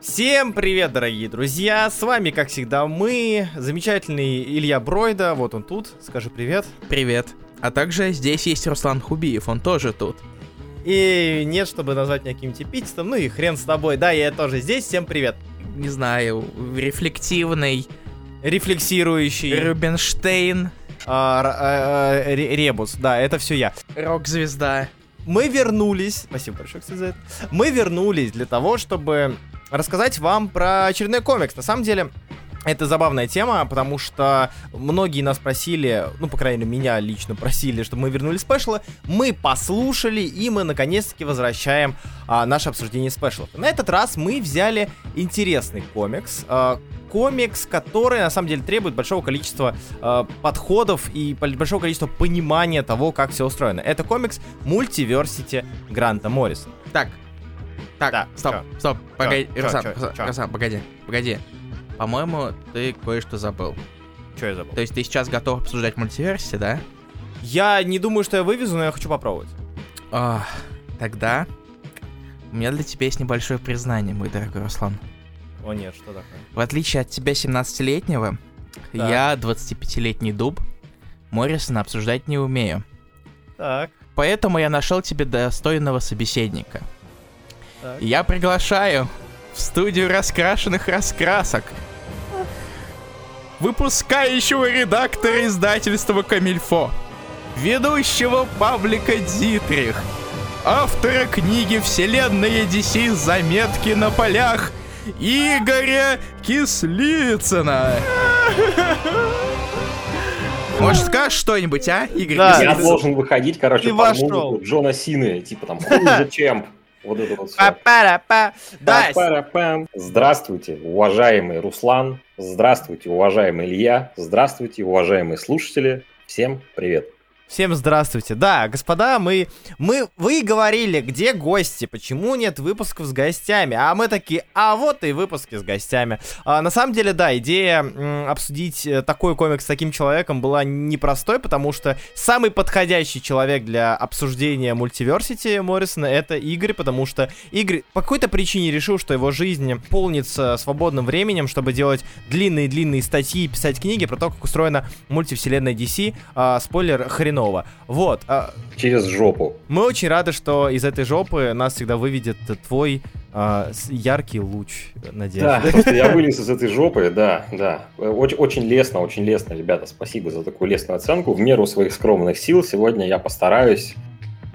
Всем привет, дорогие друзья! С вами, как всегда, мы, замечательный Илья Бройда, вот он тут, скажи привет. Привет. А также здесь есть Руслан Хубиев, он тоже тут. И нет, чтобы назвать меня каким-нибудь эпитетом, ну и хрен с тобой, да, я тоже здесь, всем привет. Не знаю, рефлективный, Рефлексирующий, Рубинштейн, а, а, а, ре- Ребус, да, это все я. рок-звезда. Мы вернулись, спасибо большое, кстати, за это. Мы вернулись для того, чтобы рассказать вам про очередной комикс. На самом деле, это забавная тема, потому что многие нас просили, ну, по крайней мере, меня лично просили, чтобы мы вернули спешлы. Мы послушали, и мы наконец-таки возвращаем а, наше обсуждение спешлов. На этот раз мы взяли интересный комикс. а, комикс, который на самом деле требует большого количества а, подходов и большого количества понимания того, как все устроено. Это комикс Мультиверсити Гранта Морриса. Так, так, Да, стоп, чё? стоп, погоди, Чё, Руслан, чё, Руслан, чё? Руслан, погоди, погоди. По-моему, ты кое-что забыл. Что я забыл? То есть ты сейчас готов обсуждать мультиверсии, да? Я не думаю, что я вывезу, но я хочу попробовать. А, тогда у меня для тебя есть небольшое признание, мой дорогой Руслан. О нет, что такое? В отличие от тебя 17-летнего, Так. я 25-летний дуб, Моррисона обсуждать не умею. Так, Поэтому я нашел тебе достойного собеседника. Так. Я приглашаю в студию раскрашенных раскрасок выпускающего редактора издательства Камильфо, ведущего паблика Дитрих, автора книги «Вселенная DC. Заметки на полях» Игоря Кислицына. Может, скажешь что-нибудь, а, Игорь Да. Я должен выходить, короче, Ты под вошел. музыку Джона Сины, типа там хуже, чем вот это вот все. Па-па-ра-па. Да, Па-па-ра-пам. Здравствуйте, уважаемый Руслан. Здравствуйте, уважаемый Илья. Здравствуйте, уважаемые слушатели. Всем привет. Всем здравствуйте. Да, господа, мы, мы, вы говорили, где гости, почему нет выпусков с гостями, а мы такие, а вот и выпуски с гостями. А, на самом деле, да, идея м, обсудить э, такой комикс с таким человеком была непростой, потому что самый подходящий человек для обсуждения мультиверсити Моррисона это Игорь, потому что Игорь по какой-то причине решил, что его жизнь полнится свободным временем, чтобы делать длинные-длинные статьи и писать книги про то, как устроена мультивселенная DC. А, спойлер, хреново. Вот. а, Через жопу. мы очень рады, что из этой жопы нас всегда выведет твой а, яркий луч надежды. Да, я вылез из этой жопы, да, да. Очень, очень лестно, очень лестно, ребята. Спасибо за такую лестную оценку. В меру своих скромных сил сегодня я постараюсь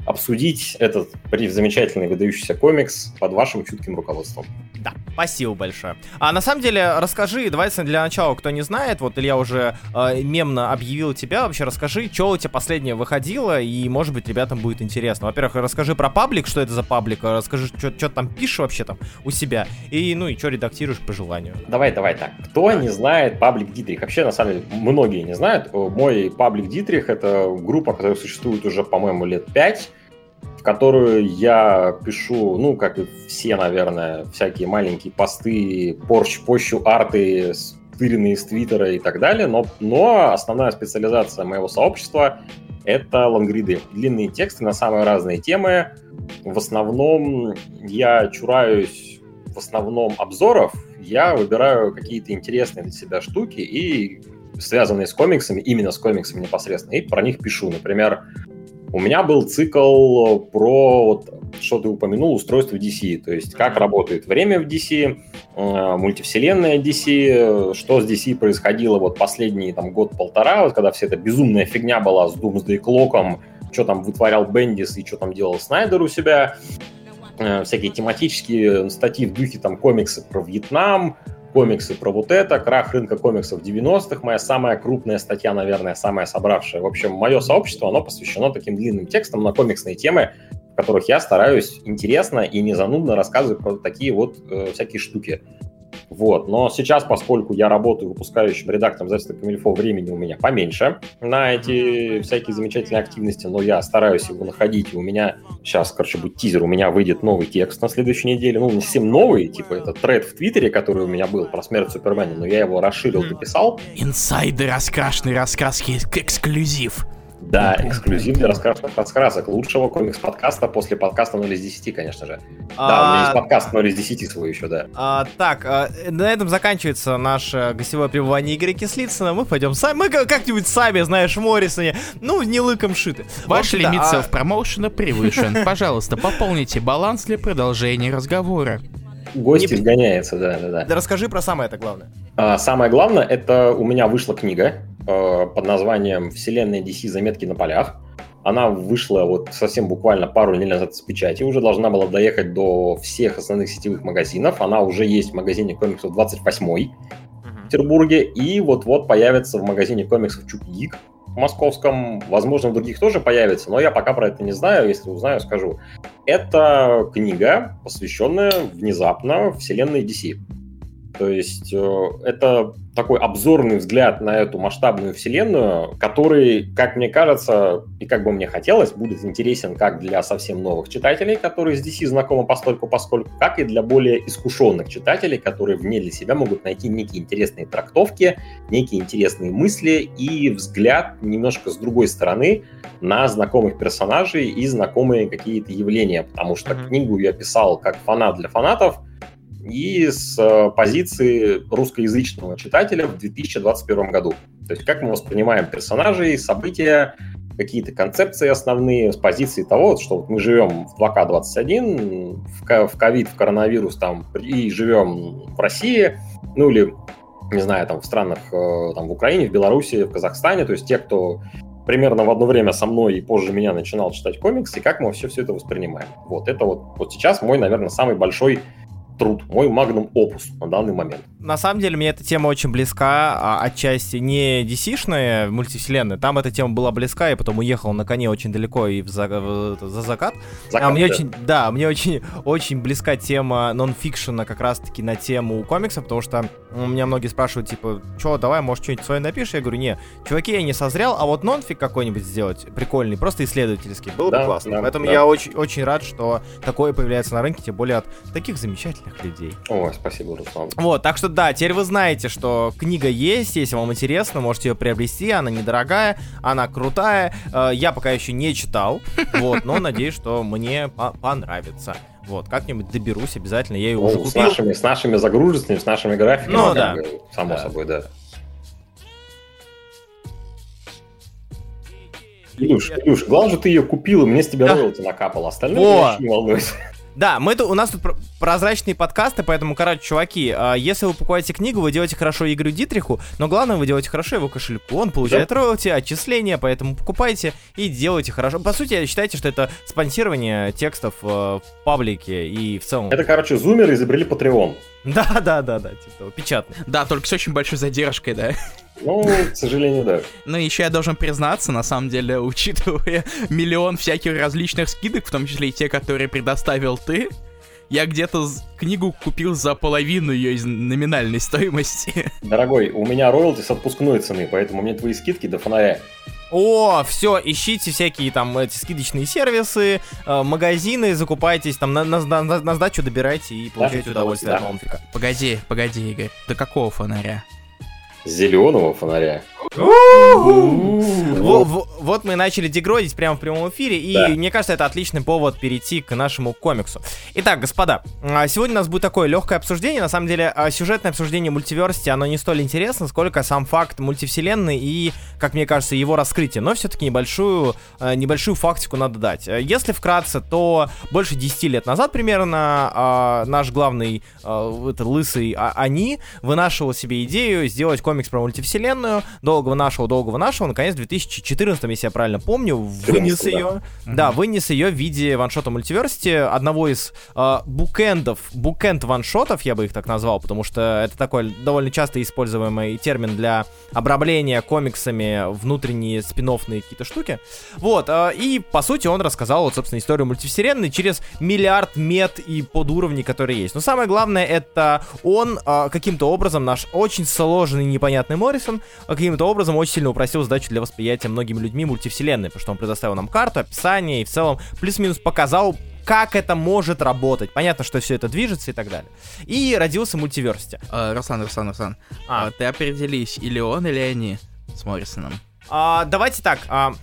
обсудить этот замечательный выдающийся комикс под вашим чутким руководством. Да, спасибо большое. А на самом деле, расскажи, давайте для начала, кто не знает, вот Илья уже э, мемно объявил тебя, вообще расскажи, что у тебя последнее выходило, и, может быть, ребятам будет интересно. Во-первых, расскажи про паблик, что это за паблик, а расскажи, что ты там пишешь вообще там у себя, и, ну, и что редактируешь по желанию. Давай, давай так. Кто не знает паблик Дитрих? Вообще, на самом деле, многие не знают. Э, Мой паблик Дитрих — это группа, которая существует уже, по-моему, лет пять, которую я пишу, ну, как и все, наверное, всякие маленькие посты, порч, пощу, арты, стыренные из Твиттера и так далее, но, но основная специализация моего сообщества — это лонгриды. Длинные тексты на самые разные темы. В основном я чураюсь в основном обзоров, я выбираю какие-то интересные для себя штуки и связанные с комиксами, именно с комиксами непосредственно, и про них пишу. Например, у меня был цикл про, вот, что ты упомянул, устройство DC, то есть как работает время в DC, э, мультивселенная DC, что с DC происходило вот последний там год-полтора, вот когда вся эта безумная фигня была с Doomsday Clock'ом, что там вытворял Бендис и что там делал Снайдер у себя, э, всякие тематические статьи в духе там комиксы про Вьетнам, комиксы про вот это, крах рынка комиксов 90-х, моя самая крупная статья, наверное, самая собравшая. В общем, мое сообщество, оно посвящено таким длинным текстам на комиксные темы, в которых я стараюсь интересно и не занудно рассказывать про такие вот э, всякие штуки. Вот. Но сейчас, поскольку я работаю выпускающим редактором издательства Камильфо, времени у меня поменьше на эти всякие замечательные активности, но я стараюсь его находить, и у меня сейчас, короче, будет тизер, у меня выйдет новый текст на следующей неделе, ну, не совсем новый, типа это тред в Твиттере, который у меня был про смерть Супермена, но я его расширил, дописал, Инсайды раскрашенные раскраски эксклюзив. Да, эксклюзивный раскрасок подсказок лучшего комикс-подкаста после подкаста 0 из 10, конечно же. А... Да, у меня есть подкаст 0 из 10 свой еще, да. А, так, а, на этом заканчивается наше гостевое пребывание Игоря Кислицына. Мы пойдем сами, мы как-нибудь сами, знаешь, Моррисоне, ну, не лыком шиты. Ваш лимит да, селф-промоушена превышен. Пожалуйста, пополните баланс для продолжения разговора. Гость не... изгоняется, да, да, да. Да расскажи про самое это главное. А, самое главное, это у меня вышла книга э, под названием «Вселенная DC. Заметки на полях». Она вышла вот совсем буквально пару недель назад с печати, уже должна была доехать до всех основных сетевых магазинов. Она уже есть в магазине комиксов 28 в Петербурге, и вот-вот появится в магазине комиксов Чук Гик московском, возможно, в других тоже появится, но я пока про это не знаю, если узнаю, скажу. Это книга, посвященная внезапно вселенной DC. То есть э, это такой обзорный взгляд на эту масштабную вселенную, который, как мне кажется, и как бы мне хотелось, будет интересен как для совсем новых читателей, которые с DC знакомы постольку поскольку, как и для более искушенных читателей, которые вне для себя могут найти некие интересные трактовки, некие интересные мысли и взгляд немножко с другой стороны на знакомых персонажей и знакомые какие-то явления, потому что книгу я писал как фанат для фанатов, и с э, позиции русскоязычного читателя в 2021 году. То есть как мы воспринимаем персонажей, события, какие-то концепции основные с позиции того, что мы живем в 2К21, в ковид, в коронавирус там, и живем в России, ну или, не знаю, там в странах, э, там в Украине, в Беларуси, в Казахстане, то есть те, кто примерно в одно время со мной и позже меня начинал читать комиксы, и как мы все, все это воспринимаем. Вот это вот, вот сейчас мой, наверное, самый большой труд, мой магнум опус на данный момент. На самом деле мне эта тема очень близка, а отчасти не DC-шная мультивселенная, там эта тема была близка, я потом уехал на коне очень далеко и в за, в, за закат. закат. А мне да. очень, да, мне очень, очень близка тема нон-фикшена как раз-таки на тему комикса, потому что у меня многие спрашивают, типа, что, давай, может, что-нибудь свое напишешь? Я говорю, не, чуваки, я не созрел, а вот нонфик какой-нибудь сделать прикольный, просто исследовательский, было да, бы классно. Да, Поэтому да. я очень, очень рад, что такое появляется на рынке, тем более от таких замечательных замечательных людей. Ой, спасибо, Руслан. Вот, так что да, теперь вы знаете, что книга есть, если вам интересно, можете ее приобрести, она недорогая, она крутая. Э, я пока еще не читал, вот, но надеюсь, что мне понравится. Вот, как-нибудь доберусь обязательно, я ее ну, уже купил. С нашими, с нашими загрузками, с нашими графиками, ну, да. само да. собой, да. Илюш, Илюш, главное же ты ее купил, и мне с тебя роялти накапало, остальное я не волнуюсь. Да, мы у нас тут прозрачные подкасты, поэтому, короче, чуваки, а, если вы покупаете книгу, вы делаете хорошо Игорю Дитриху, но главное, вы делаете хорошо его кошельку. Он получает да. роялти, отчисления, поэтому покупайте и делайте хорошо. По сути, считайте, что это спонсирование текстов э, в паблике и в целом. Это, короче, зумеры изобрели Patreon. Да, да, да, да, типа того, печатный. Да, только с очень большой задержкой, да. Ну, к сожалению, да. Ну, еще я должен признаться, на самом деле, учитывая миллион всяких различных скидок, в том числе и те, которые предоставил ты, я где-то книгу купил за половину ее из номинальной стоимости. Дорогой, у меня роялти с отпускной цены, поэтому мне твои скидки до фонаря. О, все, ищите всякие там эти скидочные сервисы, э, магазины, закупайтесь, там на, на, на, на сдачу добирайте и получайте да, удовольствие да. от нонфика. Погоди, погоди, Игорь, до какого фонаря? Зеленого фонаря. Вот мы начали дегродить прямо в прямом эфире, и мне кажется, это отличный повод перейти к нашему комиксу. Итак, господа, а, сегодня у нас будет такое легкое обсуждение. На самом деле, а, сюжетное обсуждение мультиверсити, оно не столь интересно, сколько сам факт мультивселенной и, как мне кажется, его раскрытие. Но все-таки небольшую, а, небольшую фактику надо дать. Если вкратце, то больше 10 лет назад примерно наш главный, это лысый они, вынашивал себе идею сделать комикс про мультивселенную. Долго долгого нашего, долгого нашего, наконец, в 2014, если я правильно помню, вынес ее. Да. да, вынес ее в виде ваншота мультиверсити, одного из э, букендов, букенд ваншотов, я бы их так назвал, потому что это такой довольно часто используемый термин для обрабления комиксами внутренние спин какие-то штуки. Вот, э, и по сути он рассказал, вот, собственно, историю мультивселенной через миллиард мет и подуровней, которые есть. Но самое главное, это он э, каким-то образом, наш очень сложный непонятный Моррисон, каким-то образом очень сильно упростил задачу для восприятия многими людьми мультивселенной, потому что он предоставил нам карту, описание и в целом плюс-минус показал, как это может работать. Понятно, что все это движется и так далее. И родился мультиверсити. А, Руслан, Руслан, Руслан, а. А, ты определись, или он, или они с Моррисоном? А, давайте так, а,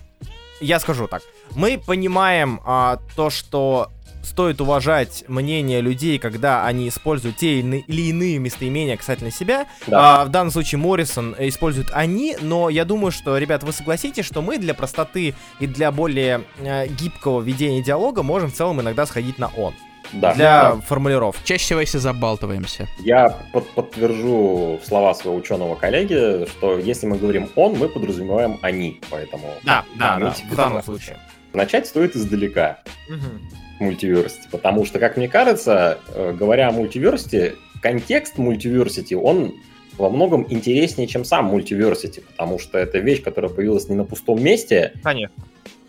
я скажу так. Мы понимаем а, то, что стоит уважать мнение людей, когда они используют те или иные местоимения касательно себя. Да. А, в данном случае Моррисон использует они, но я думаю, что, ребят, вы согласитесь, что мы для простоты и для более э, гибкого ведения диалога можем в целом иногда сходить на он. Да. Для да. формулировки. Чаще всего, если забалтываемся. Я под подтвержу слова своего ученого коллеги, что если мы говорим он, мы подразумеваем они, поэтому... Да, да, да, в данном случае. Начать стоит издалека. Угу мультиверсити, потому что, как мне кажется, э, говоря о мультиверсити, контекст мультиверсити, он во многом интереснее, чем сам мультиверсити, потому что это вещь, которая появилась не на пустом месте. Конечно.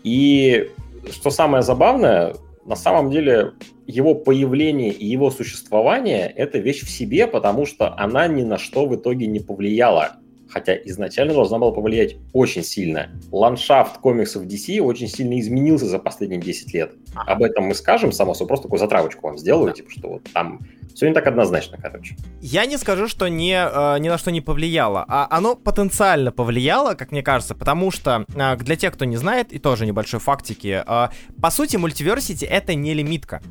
И что самое забавное, на самом деле его появление и его существование – это вещь в себе, потому что она ни на что в итоге не повлияла хотя изначально должна была повлиять очень сильно. Ландшафт комиксов DC очень сильно изменился за последние 10 лет. Об этом мы скажем, само собой, просто такую затравочку вам сделаю, типа, что вот там все не так однозначно, короче. Я не скажу, что не, э, ни на что не повлияло, а оно потенциально повлияло, как мне кажется, потому что э, для тех, кто не знает, и тоже небольшой фактики, э, по сути, мультиверсити это не лимитка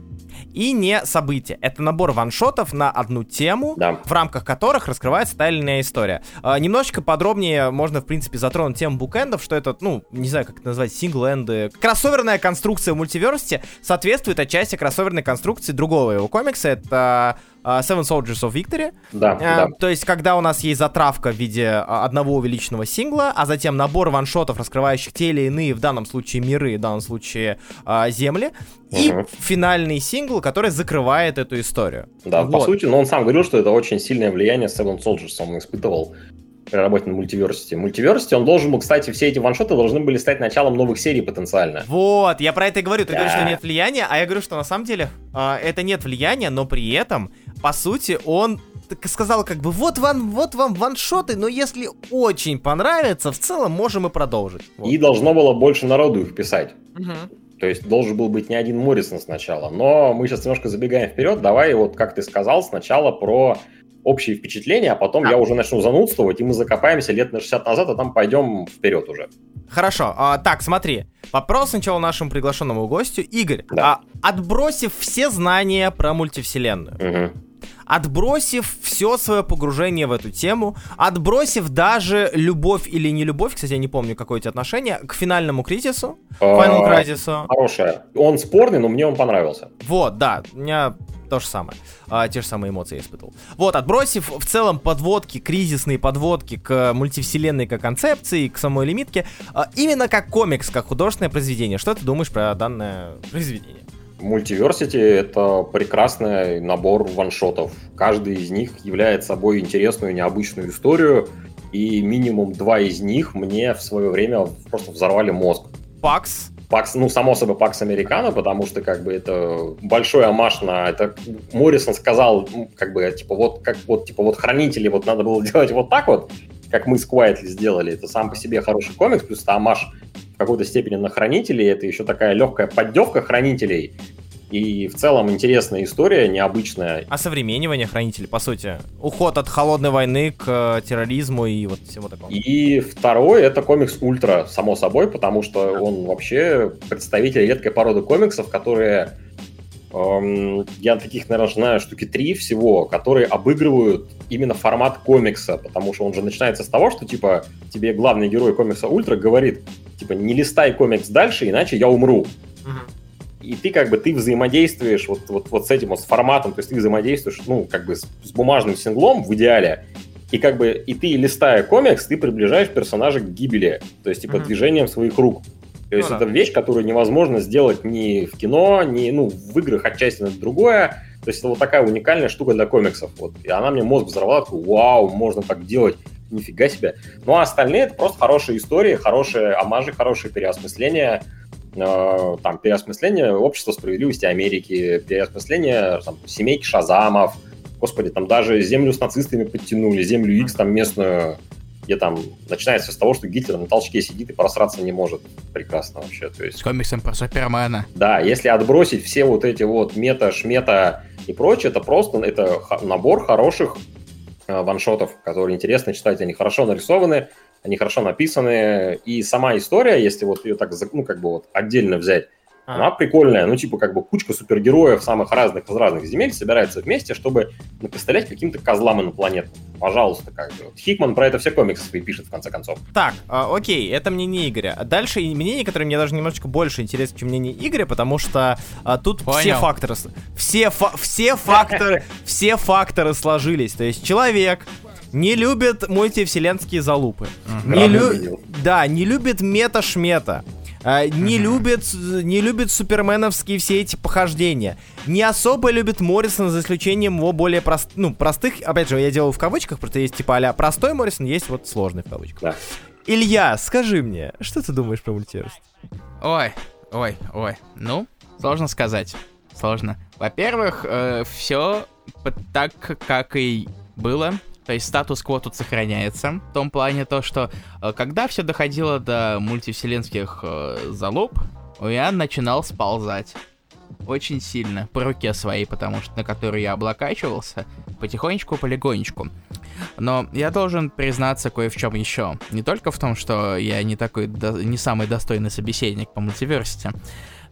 и не событие. Это набор ваншотов на одну тему, да. в рамках которых раскрывается та или иная история. Э, немножечко подробнее можно, в принципе, затронуть тему букэндов, что это, ну, не знаю, как это назвать, сингл-энды. Кроссоверная конструкция в мультиверсити соответствует отчасти кроссоверной конструкции другого его комикса. Это uh, Seven Soldiers of Victory. Да, uh, да. То есть, когда у нас есть затравка в виде uh, одного увеличенного сингла, а затем набор ваншотов, раскрывающих те или иные, в данном случае миры, в данном случае uh, земли, и uh-huh. финальный сингл, который закрывает эту историю. Да, вот. по сути, но он сам говорил, что это очень сильное влияние Seven Soldiers он испытывал при работе на мультиверсити. Мультиверсити, он должен был, кстати, все эти ваншоты должны были стать началом новых серий потенциально. Вот, я про это и говорю. Ты да. говоришь, что нет влияния, а я говорю, что на самом деле э, это нет влияния, но при этом, по сути, он сказал как бы, вот вам, вот вам ваншоты, но если очень понравится, в целом можем и продолжить. Вот. И должно было больше народу их писать. Угу. То есть должен был быть не один Моррисон сначала. Но мы сейчас немножко забегаем вперед. Давай вот, как ты сказал, сначала про общие впечатления, а потом а. я уже начну занудствовать, и мы закопаемся лет на 60 назад, а там пойдем вперед уже. Хорошо. А, так, смотри. Вопрос сначала нашему приглашенному гостю. Игорь, да. а, отбросив все знания про мультивселенную, угу. Отбросив все свое погружение в эту тему, отбросив даже любовь или не любовь, кстати, я не помню, какое у тебя отношение, к финальному кризису, Final Crisis. Хорошая. Он спорный, но мне он понравился. Вот, да. У меня то же самое. А, те же самые эмоции я испытывал. Вот, отбросив в целом подводки, кризисные подводки к мультивселенной как концепции, к самой лимитке, а, именно как комикс, как художественное произведение. Что ты думаешь про данное произведение? Мультиверсити — это прекрасный набор ваншотов. Каждый из них является собой интересную, необычную историю, и минимум два из них мне в свое время просто взорвали мозг. Пакс Пакс, ну, само собой, Пакс Американо, потому что, как бы, это большой амаш на... Это Моррисон сказал, ну, как бы, типа, вот, как, вот, типа, вот хранители, вот надо было делать вот так вот, как мы с Quietly сделали. Это сам по себе хороший комикс, плюс это амаш какой-то степени на хранителей, это еще такая легкая поддевка хранителей, и в целом интересная история, необычная. Осовременивание хранителей, по сути. Уход от холодной войны к э, терроризму и вот всему такому. И второй это комикс Ультра, само собой, потому что он вообще представитель редкой породы комиксов, которые я таких, наверное, знаю штуки три всего, которые обыгрывают именно формат комикса, потому что он же начинается с того, что, типа, тебе главный герой комикса Ультра говорит, типа, не листай комикс дальше, иначе я умру. Угу и ты как бы ты взаимодействуешь вот, вот, вот с этим вот с форматом, то есть ты взаимодействуешь, ну, как бы с, с бумажным синглом в идеале, и как бы и ты, листая комикс, ты приближаешь персонажа к гибели, то есть типа mm-hmm. движением своих рук. То есть ну, это да. вещь, которую невозможно сделать ни в кино, ни ну, в играх отчасти на другое. То есть это вот такая уникальная штука для комиксов. Вот. И она мне мозг взорвала, такой, вау, можно так делать, нифига себе. Ну а остальные это просто хорошие истории, хорошие амажи, хорошие переосмысления Э, там, переосмысление общества справедливости Америки, переосмысление там, семейки Шазамов, господи, там даже землю с нацистами подтянули, землю X там местную, где там начинается с того, что Гитлер на толчке сидит и просраться не может. Прекрасно вообще. То есть, с комиксом про Супермена. Да, если отбросить все вот эти вот мета, шмета и прочее, это просто это набор хороших э, ваншотов, которые интересно читать, они хорошо нарисованы, они хорошо написаны, и сама история, если вот ее так, ну, как бы вот отдельно взять, а. Она прикольная, ну, типа, как бы кучка супергероев самых разных из разных земель собирается вместе, чтобы напредставлять каким-то козлам инопланетным. Пожалуйста, как бы. Вот Хикман про это все комиксы свои пишет, в конце концов. Так, э, окей, это мнение Игоря. А дальше мнение, которое мне даже немножечко больше интересно, чем мнение Игоря, потому что э, тут Понял. все факторы... Все, фа все факторы... Все факторы сложились. То есть человек не любит мультивселенские залупы. Не лю... Да, не любит мета-шмета. А, не любит, не любит суперменовские все эти похождения. Не особо любит Моррисон, за исключением его более прост, ну, простых. Опять же, я делаю в кавычках, просто есть типа а простой Моррисон, есть вот сложный в кавычках. Да. Илья, скажи мне, что ты думаешь про мультиверс? Ой, ой, ой. Ну, сложно сказать. Сложно. Во-первых, э, все так, как и было то есть статус-кво тут сохраняется. В том плане то, что э, когда все доходило до мультивселенских э, залуп, я начинал сползать. Очень сильно. По руке своей, потому что на которую я облокачивался. Потихонечку, полигонечку. Но я должен признаться кое в чем еще. Не только в том, что я не такой, не самый достойный собеседник по мультиверсити,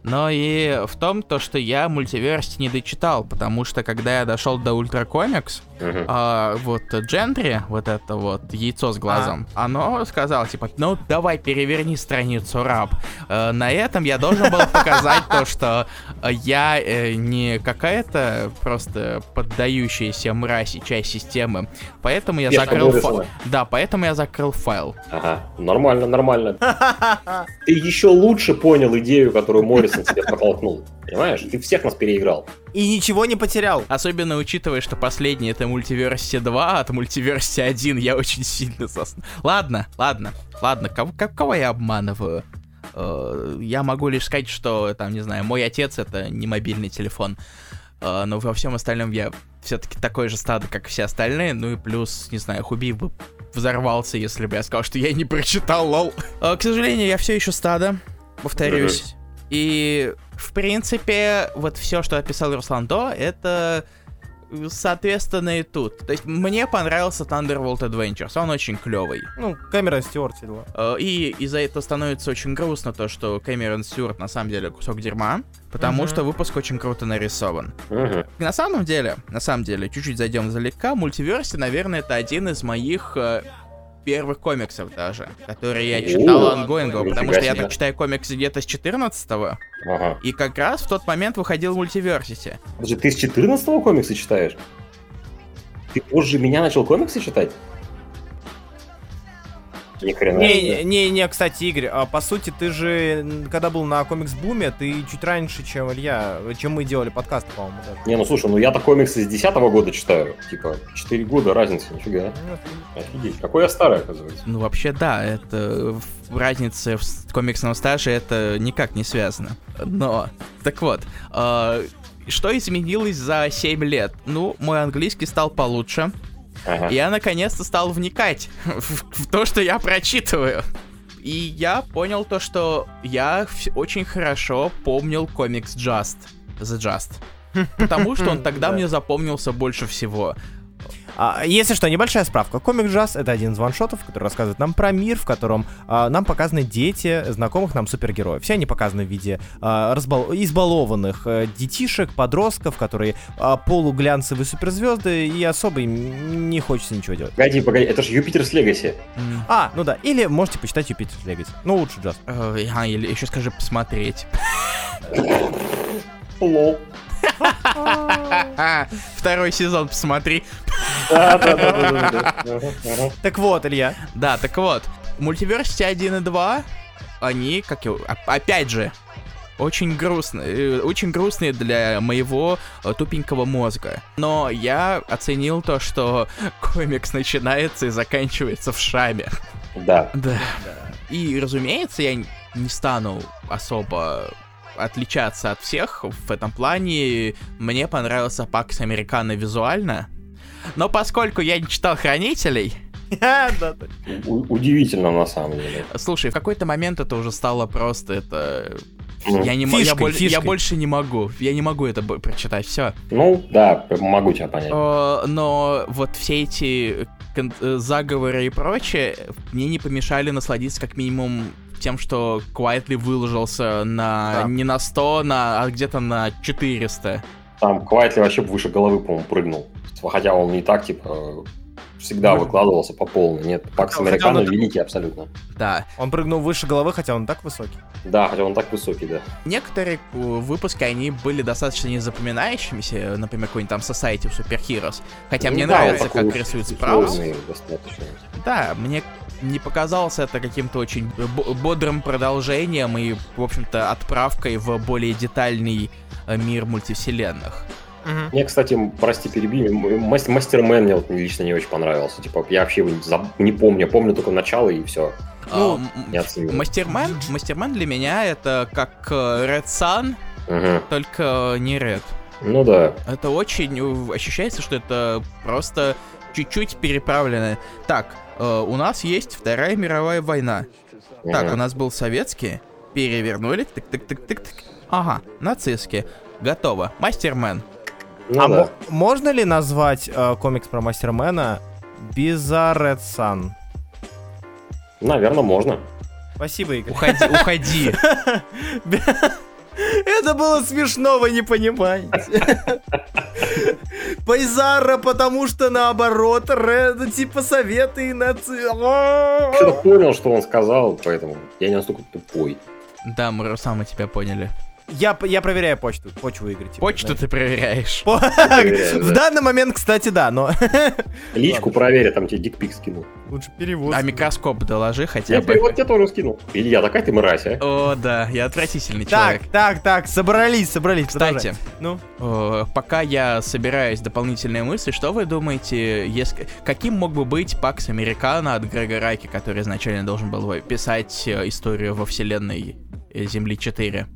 но и в том, то, что я мультиверсити не дочитал, потому что когда я дошел до Ультра Комикс, uh-huh. а, вот Джентри, вот это вот яйцо с глазом, а. оно сказал, типа, ну давай переверни страницу раб. А, на этом я должен был показать то, что я э, не какая-то просто поддающаяся мрази часть системы, поэтому я закрыл файл. Да, поэтому я закрыл файл. Ага, нормально, нормально. Ты еще лучше понял идею, которую Морис Моррисон тебе протолкнул. Понимаешь? Ты всех нас переиграл. И ничего не потерял. Особенно учитывая, что последний это мультиверсия 2, от мультиверсия 1 я очень сильно сос... Ладно, ладно, ладно, кого, кого я обманываю? Uh, я могу лишь сказать, что, там, не знаю, мой отец это не мобильный телефон. Uh, но во всем остальном я все-таки такой же стадо, как все остальные. Ну и плюс, не знаю, Хуби бы взорвался, если бы я сказал, что я не прочитал, лол. Uh, к сожалению, я все еще стадо, повторюсь. И, в принципе, вот все, что описал Руслан до, это соответственно и тут. То есть мне понравился Thunderbolt Adventures, он очень клевый. Ну, Кэмерон Стюарт дела. Э, и из-за этого становится очень грустно то, что Кэмерон Стюарт на самом деле кусок дерьма, потому uh-huh. что выпуск очень круто нарисован. Uh-huh. На самом деле, на самом деле, чуть-чуть зайдем залегка, мультиверсе, наверное, это один из моих э, первых комиксов даже, которые я читал ангоингово, потому что я так читаю комиксы где-то с 14-го, ага. и как раз в тот момент выходил мультиверсити. Подожди, ты с 14-го комиксы читаешь? Ты позже меня начал комиксы читать? Ни хрена. Не, не, не, кстати, Игорь, а, по сути, ты же, когда был на комикс буме, ты чуть раньше, чем Илья, чем мы делали подкаст, по-моему, даже. Не, ну слушай, ну я-то комиксы с 10 года читаю. Типа, 4 года разница, нифига. Ну, Офигеть, какой я старый, оказывается. Ну, вообще, да, это разница в комиксном стаже, это никак не связано. Но, так вот, э, что изменилось за 7 лет? Ну, мой английский стал получше. Ага. Я наконец-то стал вникать в, в то, что я прочитываю. И я понял то, что я очень хорошо помнил комикс Just. The Just. Потому что он тогда мне запомнился больше всего. А, если что, небольшая справка. Комик Джаз — это один из ваншотов, который рассказывает нам про мир, в котором а, нам показаны дети знакомых нам супергероев. Все они показаны в виде а, разбал... избалованных а, детишек, подростков, которые а, полуглянцевые суперзвезды, и особо им не хочется ничего делать. Погоди, погоди, это же Юпитерс Легаси. Mm. А, ну да. Или можете почитать Юпитерс Легаси. Ну, лучше Джаз. Uh, а, или еще скажи посмотреть. Лол. Второй сезон посмотри. Так вот, Илья. Да, так вот. Мультиверсити 1 и 2, они, как я, опять же, очень грустные, э, очень грустные для моего э, тупенького мозга. Но я оценил то, что комикс начинается и заканчивается в шаме. Да. Да. И, разумеется, я не стану особо отличаться от всех в этом плане. Мне понравился Пакс Американо визуально. Но поскольку я не читал Хранителей, Удивительно на самом деле. Слушай, в какой-то момент это уже стало просто это. Ну, я, не, фишкой, я, боль, я больше не могу. Я не могу это прочитать. Все. Ну, да, могу тебя понять. но вот все эти э, заговоры и прочее мне не помешали насладиться как минимум тем, что Quietly выложился на Да. не на 100, на, а где-то на 400. Там Квайтли вообще выше головы, по-моему, прыгнул. Хотя он не так, типа, всегда выкладывался по полной. Нет, Пакс Американо он- великий абсолютно. Да. Он прыгнул выше головы, хотя он так высокий. Да, хотя он так высокий, да. Некоторые э, выпуски, они были достаточно незапоминающимися, например, какой-нибудь там Society of Superheroes. Хотя Ну мне да, нравится, как рисует Спраус. Да, мне не показалось это каким-то очень бо- бодрым продолжением и, в общем-то, отправкой в более детальный э, мир мультивселенных. Мне, кстати, прости, перебью, м- мас- Мастермен мне вот лично не очень понравился. Типа, я вообще его не, заб- не помню, помню только начало и все. Ну, А, оценил. Мастермен, Мастермен для меня это как э, Red Sun, Мгм. только не Red. Ну да. Это очень э, ощущается, что это просто чуть-чуть переправлено. Так, э, у нас есть Вторая мировая война. Так, Мгм. у нас был советский, перевернули, тык-тык-тык-тык-тык. Ага, нацистский. Готово. Мастермен. Ну а да. мо- можно ли назвать э, комикс про Мастермена Bizarre Sun? Наверное, можно. Спасибо, Игорь. Уходи, уходи. Это было смешно, вы не понимаете. Байзара, потому что наоборот, Ред, типа советы и наци... Что-то понял, что он сказал, поэтому я не настолько тупой. Да, мы сами тебя поняли. Я, я проверяю почту, почву Игорь. типа, Почту знаешь. ты проверяешь. По- Проверяю, В да. данный момент, кстати, да, но Личку проверь, там тебе дикпик скинул. лучше перевод. А микроскоп доложи хотя Я бы. перевод тебе тоже скинул. Илья, такая ты мразь, а? О, да, я отвратительный Так, человек. так, так, собрались, собрались. Кстати, продолжай. ну, э, пока я собираюсь дополнительные мысли, что вы думаете, если... каким мог бы быть Пакс Американо от Грега Раки, который изначально должен был писать э, историю во вселенной э, Земли 4?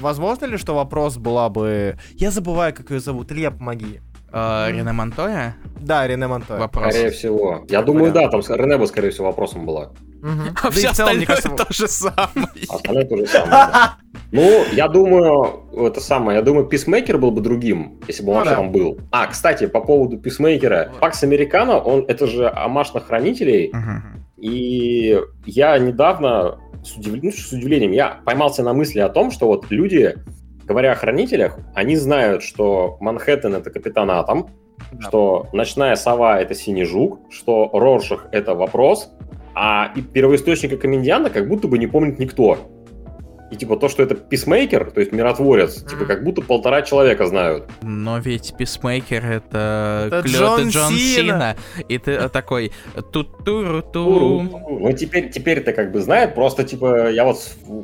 Возможно ли, что вопрос была бы... Я забываю, как ее зовут. Илья, помоги. Э, Рене Монтоя? Да, Рене Монтоя. Вопрос. Скорее всего. Я думаю, да, там Рене бы, скорее всего, вопросом была. Мгм. А Да все целом, мне остальное кажется, то же самое. А остальное то же самое. да. Ну, я думаю, это самое, я думаю, Писмейкер был бы другим, если бы он Ну вообще да. там был. А, кстати, по поводу Писмейкера. Пакс Американо, он, это же амаш на хранителей, Мгм. и я недавно с, удив- с удивлением, я поймался на мысли о том, что вот люди, говоря о хранителях, они знают, что Манхэттен — это Капитан Атом, Да. что Ночная Сова — это Синий Жук, что Роршах — это Вопрос, а и первоисточника Комедиана как будто бы не помнит никто. И типа то, что это писмейкер, то есть миротворец, типа Мгм. как будто полтора человека знают. Но ведь Писмейкер это, Это клё- Джон Сина. Сина. И ты такой ту-туру-ту. Ну, теперь, теперь-то как бы знает, просто, типа, я вот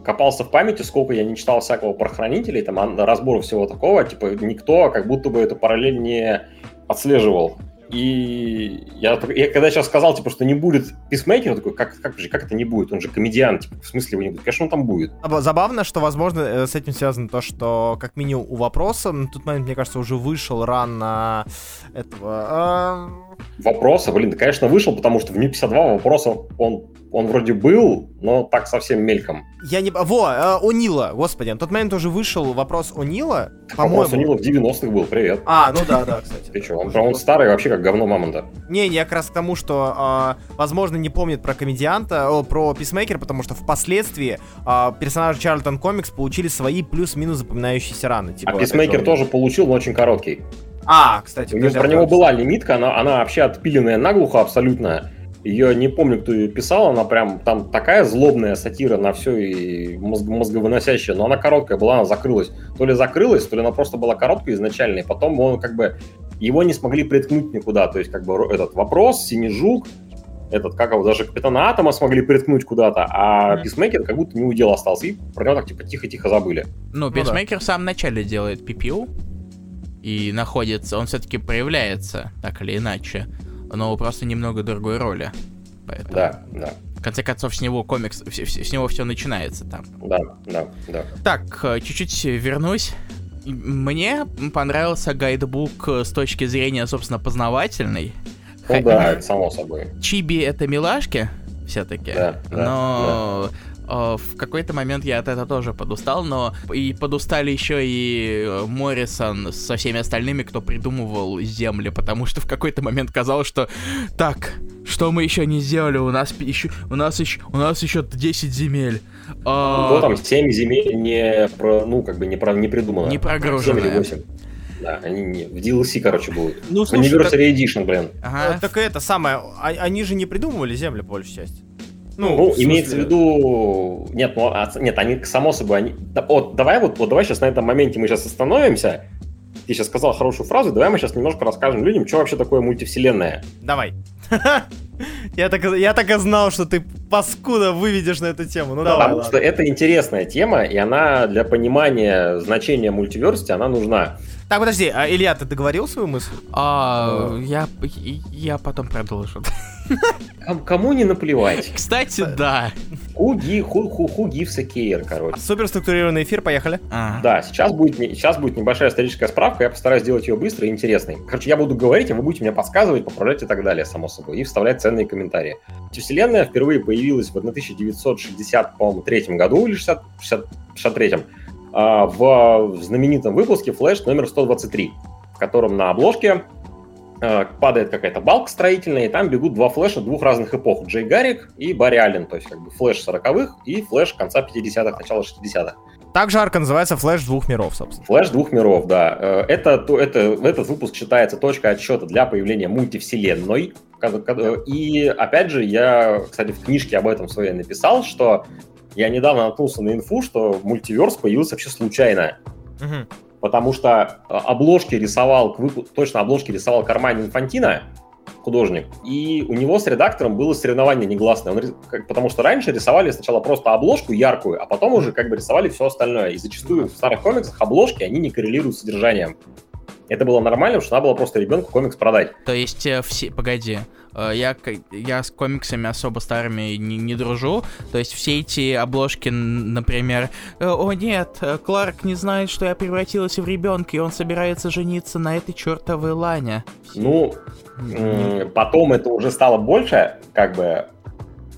копался в памяти, сколько я не читал всякого про хранителей, там, ан- разборов всего такого, типа, никто как будто бы эту параллель не отслеживал. И я, я когда сейчас сказал, типа, что не будет писмейкера, такой, как, как же, как это не будет? Он же комедиан, типа, в смысле его не будет? Конечно, он там будет. Заб- Забавно, что, возможно, э, с этим связано то, что, как минимум, у вопроса, на тот момент, мне кажется, уже вышел ран на этого... Вопроса, блин, конечно, вышел, потому что в Нью-52 вопроса он, он вроде был, но так совсем мельком. э, Я не... Во, э, у Нила, господи, на тот момент уже вышел вопрос у Нила, Вопрос у по-моему. Нила в 90-х был, привет. А, ну да, да, кстати. Ты что, он, он старый вообще как говно мамонта. Не, я как раз к тому, что, а, возможно, не помнит про комедианта, о, про Писмейкера, потому что впоследствии а, персонажи Чарльтон Комикс получили свои плюс-минус запоминающиеся раны. Типа, А Писмейкер же, тоже получил, но очень короткий. А, кстати, У него, про него была лимитка, она, она вообще отпиленная наглухо абсолютно. Ее не помню, кто ее писал, она прям там такая злобная сатира на все и мозг, мозговыносящая, но она короткая была, она закрылась. То ли закрылась, то ли она просто была короткая изначально, и потом он как бы его не смогли приткнуть никуда. То есть как бы этот вопрос, Синий Жук, этот, как его, даже Капитана Атома смогли приткнуть куда-то, а Мгм. Писмейкер как будто не удел остался, и про него так типа тихо-тихо забыли. Ну, да. Писмейкер в самом начале делает PPU и находится, он все-таки проявляется, так или иначе, но просто немного другой роли. Поэтому, Да, да, в конце концов, с него комикс, с, него все начинается там. да, да, да. Так, э, чуть-чуть вернусь. Мне понравился гайдбук э, с точки зрения, собственно, познавательной. Ну Ха- да, это само собой. Чиби это милашки, все-таки. Да, да, но э, в какой-то момент я от этого тоже подустал, но и подустали еще и э, Моррисон со всеми остальными, кто придумывал земли, потому что в какой-то момент казалось, что так, Что мы еще не сделали? У нас еще, у нас еще, у нас еще 10 земель. А... Ну, там 7 земель не про, ну, как бы не, про, не придумано. Не прогруженные. 7 или 8. Да, они не, в DLC, короче, будут. Ну, слушай, Anniversary так... Edition, блин. Ага. Ну, так это самое, а, они же не придумывали земли, большую часть. Ну, ну в имеется в виду... Нет, ну, а, нет, они, само собой, они... Вот, давай вот, вот давай сейчас на этом моменте мы сейчас остановимся. Ты сейчас сказал хорошую фразу, давай мы сейчас немножко расскажем людям, что вообще такое мультивселенная. Давай. Я так, я так и знал, что ты паскуда выведешь на эту тему. Ну, да, давай, потому ладно. что это интересная тема, и она для понимания значения мультиверсити, она нужна. Так, подожди, а Илья, ты договорил свою мысль? А, я, я потом продолжу. Кому не наплевать. Кстати, да. Who gives a care, короче. Суперструктурированный эфир, поехали. А. Да, сейчас будет, сейчас будет небольшая историческая справка, я постараюсь сделать ее быстро и интересной. Короче, я буду говорить, а вы будете мне подсказывать, поправлять и так далее, само собой, и вставлять ценные комментарии. Вселенная впервые появилась в 1963 году или 60, 60, 63 а, в знаменитом выпуске Flash номер 123, в котором на обложке а, падает какая-то балка строительная, и там бегут два флеша двух разных эпох. Джей Гаррик и Барри Аллен, то есть как бы флеш 40-х и флеш конца 50-х, начала 60-х. Также арка называется Флэш двух миров, собственно. Флэш двух миров, да. Э, это, это, этот выпуск считается точкой отсчета для появления мультивселенной. И, опять же, я, кстати, в книжке об этом своей написал, что я недавно наткнулся на инфу, что мультиверс появился вообще случайно. Угу. Потому что а, обложки рисовал, точно обложки рисовал Кармайн Инфантино, художник, и у него с редактором было соревнование негласное. Он, потому что раньше рисовали сначала просто обложку яркую, а потом уже как бы рисовали все остальное. И зачастую в старых комиксах обложки, они не коррелируют с содержанием. Это было нормально, потому что надо было просто ребенку комикс продать. То есть э, все... Погоди, Э, я, я с комиксами особо старыми не, не дружу. То есть все эти обложки, например, «Э, «О нет, Кларк не знает, что я превратилась в ребенка, и он собирается жениться на этой чертовой Лане». Ну, потом это уже стало больше, как бы,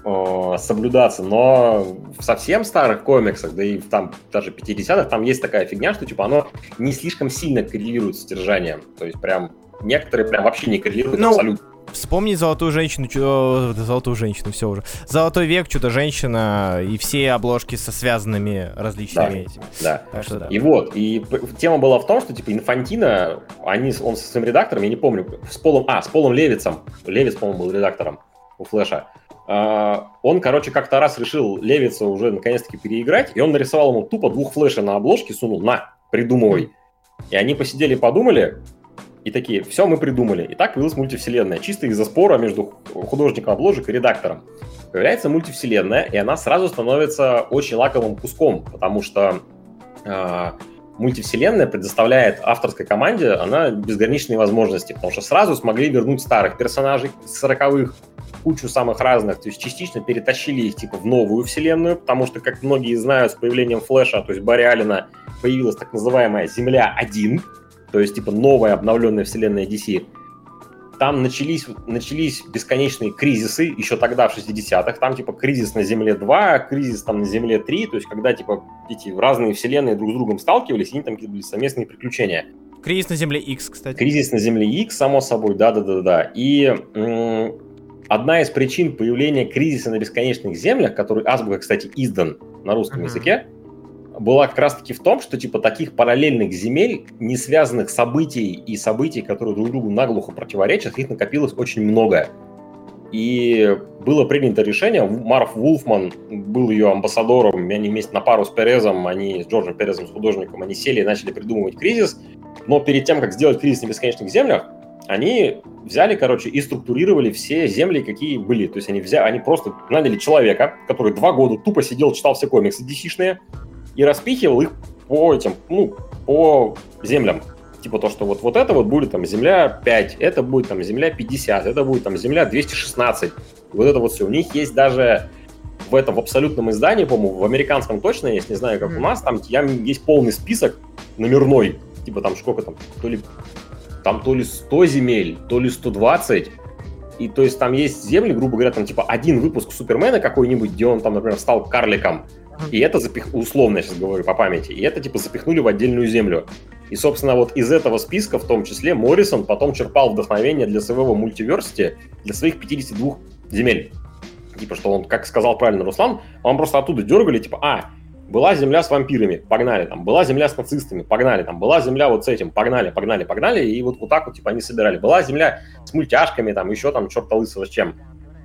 соблюдаться, но в совсем старых комиксах, да и там даже 50-х, там есть такая фигня, что типа оно не слишком сильно коррелирует с содержанием. То есть прям некоторые прям вообще не коррелируют ну, абсолютно. Вспомни золотую женщину, чудо... золотую женщину, все уже. Золотой век, чудо-женщина и все обложки со связанными различными да, этими. Да. Так что, да. И вот, и тема была в том, что типа Инфантина, они, он со своим редактором, я не помню, с Полом, а, с Полом Левицем, Левиц, по-моему, был редактором у Флэша, он, короче, как-то раз решил Левица уже наконец-таки переиграть, и он нарисовал ему тупо двух флеша на обложке, сунул, на, придумывай. И они посидели, подумали, и такие, все, мы придумали. И так появилась мультивселенная, чисто из-за спора между художником обложек и редактором. Появляется мультивселенная, и она сразу становится очень лаковым куском, потому что э, мультивселенная предоставляет авторской команде она безграничные возможности, потому что сразу смогли вернуть старых персонажей с 40-х, кучу самых разных, то есть частично перетащили их типа в новую вселенную, потому что, как многие знают, с появлением Флэша, то есть Барри Аллена, появилась так называемая Земля-1, то есть типа новая обновленная вселенная DC, там начались, начались бесконечные кризисы еще тогда, в 60-х. Там, типа, кризис на Земле 2, кризис там на Земле 3. То есть, когда, типа, эти разные вселенные друг с другом сталкивались, и они там какие-то были совместные приключения. Кризис на Земле X, кстати. Кризис на Земле X, само собой, да-да-да-да. И одна из причин появления кризиса на бесконечных землях, который Азбука, кстати, издан на русском uh-huh. языке, была как раз-таки в том, что типа таких параллельных земель, не связанных событий и событий, которые друг другу наглухо противоречат, их накопилось очень много. И было принято решение, Марф Вулфман был ее амбассадором, они вместе на пару с Перезом, они с Джорджем Перезом, с художником, они сели и начали придумывать кризис. Но перед тем, как сделать кризис на бесконечных землях, они взяли, короче, и структурировали все земли, какие были. То есть они взяли, они просто наняли человека, который два года тупо сидел, читал все комиксы dc и распихивал их по этим, ну, по землям. Типа то, что вот, вот это вот будет там земля 5, это будет там земля 50, это будет там земля 216. Вот это вот все. У них есть даже в этом в абсолютном издании, по-моему, в американском точно есть, не знаю, как mm. у нас, там есть полный список номерной, типа там сколько там, то ли там то ли 100 земель, то ли 120, и то есть там есть земли, грубо говоря, там типа один выпуск Супермена какой-нибудь, где он там, например, стал карликом, и это запих... условно я сейчас говорю по памяти, и это типа запихнули в отдельную землю. И, собственно, вот из этого списка, в том числе, Моррисон потом черпал вдохновение для своего мультиверсити, для своих 52 земель. Типа, что он, как сказал правильно Руслан, он просто оттуда дергали, типа, а, была земля с вампирами, погнали, там, была земля с нацистами, погнали, там, была земля вот с этим, погнали, погнали, погнали, и вот, вот так вот, типа, они собирали. Была земля с мультяшками, там, еще там, черта лысого с чем.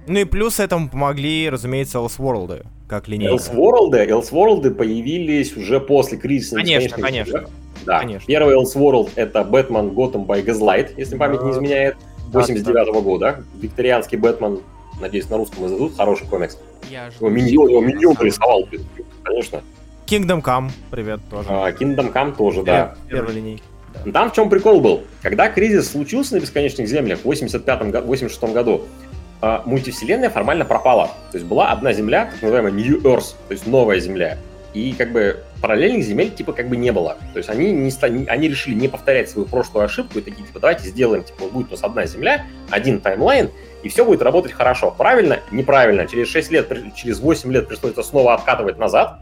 Ну и плюс этому помогли, разумеется, Elseworld, как линейка. Elseworld, Elseworld появились уже после кризиса. Конечно, конечно. Да. Конечно. Первый Elseworld это Бэтмен Gotham by Gaslight, если память не изменяет, 89 -го года. Викторианский Бэтмен, надеюсь, на русском издадут, хороший комикс. Я его миньон, его миньон рисовал, конечно. Kingdom Come, привет тоже. А, Kingdom Come тоже, да. Первой линейки. Там в чем прикол был? Когда кризис случился на бесконечных землях в 85-86 году, а, мультивселенная формально пропала. То есть была одна Земля, так называемая New Earth, то есть новая Земля. И как бы параллельных земель типа как бы не было. То есть они, не они решили не повторять свою прошлую ошибку и такие, типа, давайте сделаем, типа, будет у нас одна Земля, один таймлайн, и все будет работать хорошо. Правильно? Неправильно. Через 6 лет, через 8 лет пришлось это снова откатывать назад,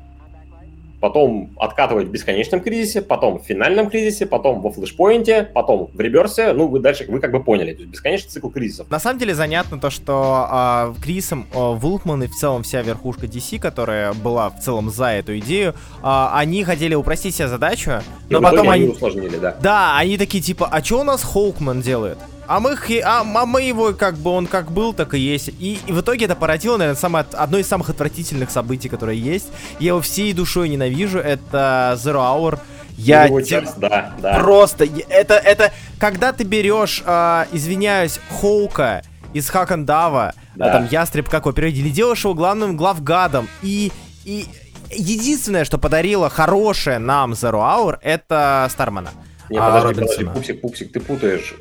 потом откатывать в бесконечном кризисе, потом в финальном кризисе, потом во флешпоинте, потом в реберсе. Ну, вы дальше, вы как бы поняли. То есть бесконечный цикл кризисов. На самом деле занятно то, что э, кризисом э, Вулкман и в целом вся верхушка DC, которая была в целом за эту идею, э, они хотели упростить себе задачу, но потом они... усложнили, да. Да, они такие типа, а что у нас Хоукман делает? А мы, а, а мы его, как бы, он как был, так и есть. И, и в итоге это породило, наверное, самое, одно из самых отвратительных событий, которое есть. Я его всей душой ненавижу. Это Zero Hour. Я те... да, да. просто это это когда ты берешь, э, извиняюсь, Хоука из Hawk and Dove, да. а там ястреб как его переводили, делаешь его главным главгадом и и единственное, что подарило хорошее нам Zero Hour, это Стармана. Не, а, подожди, подожди, Пупсик, Пупсик, ты путаешь.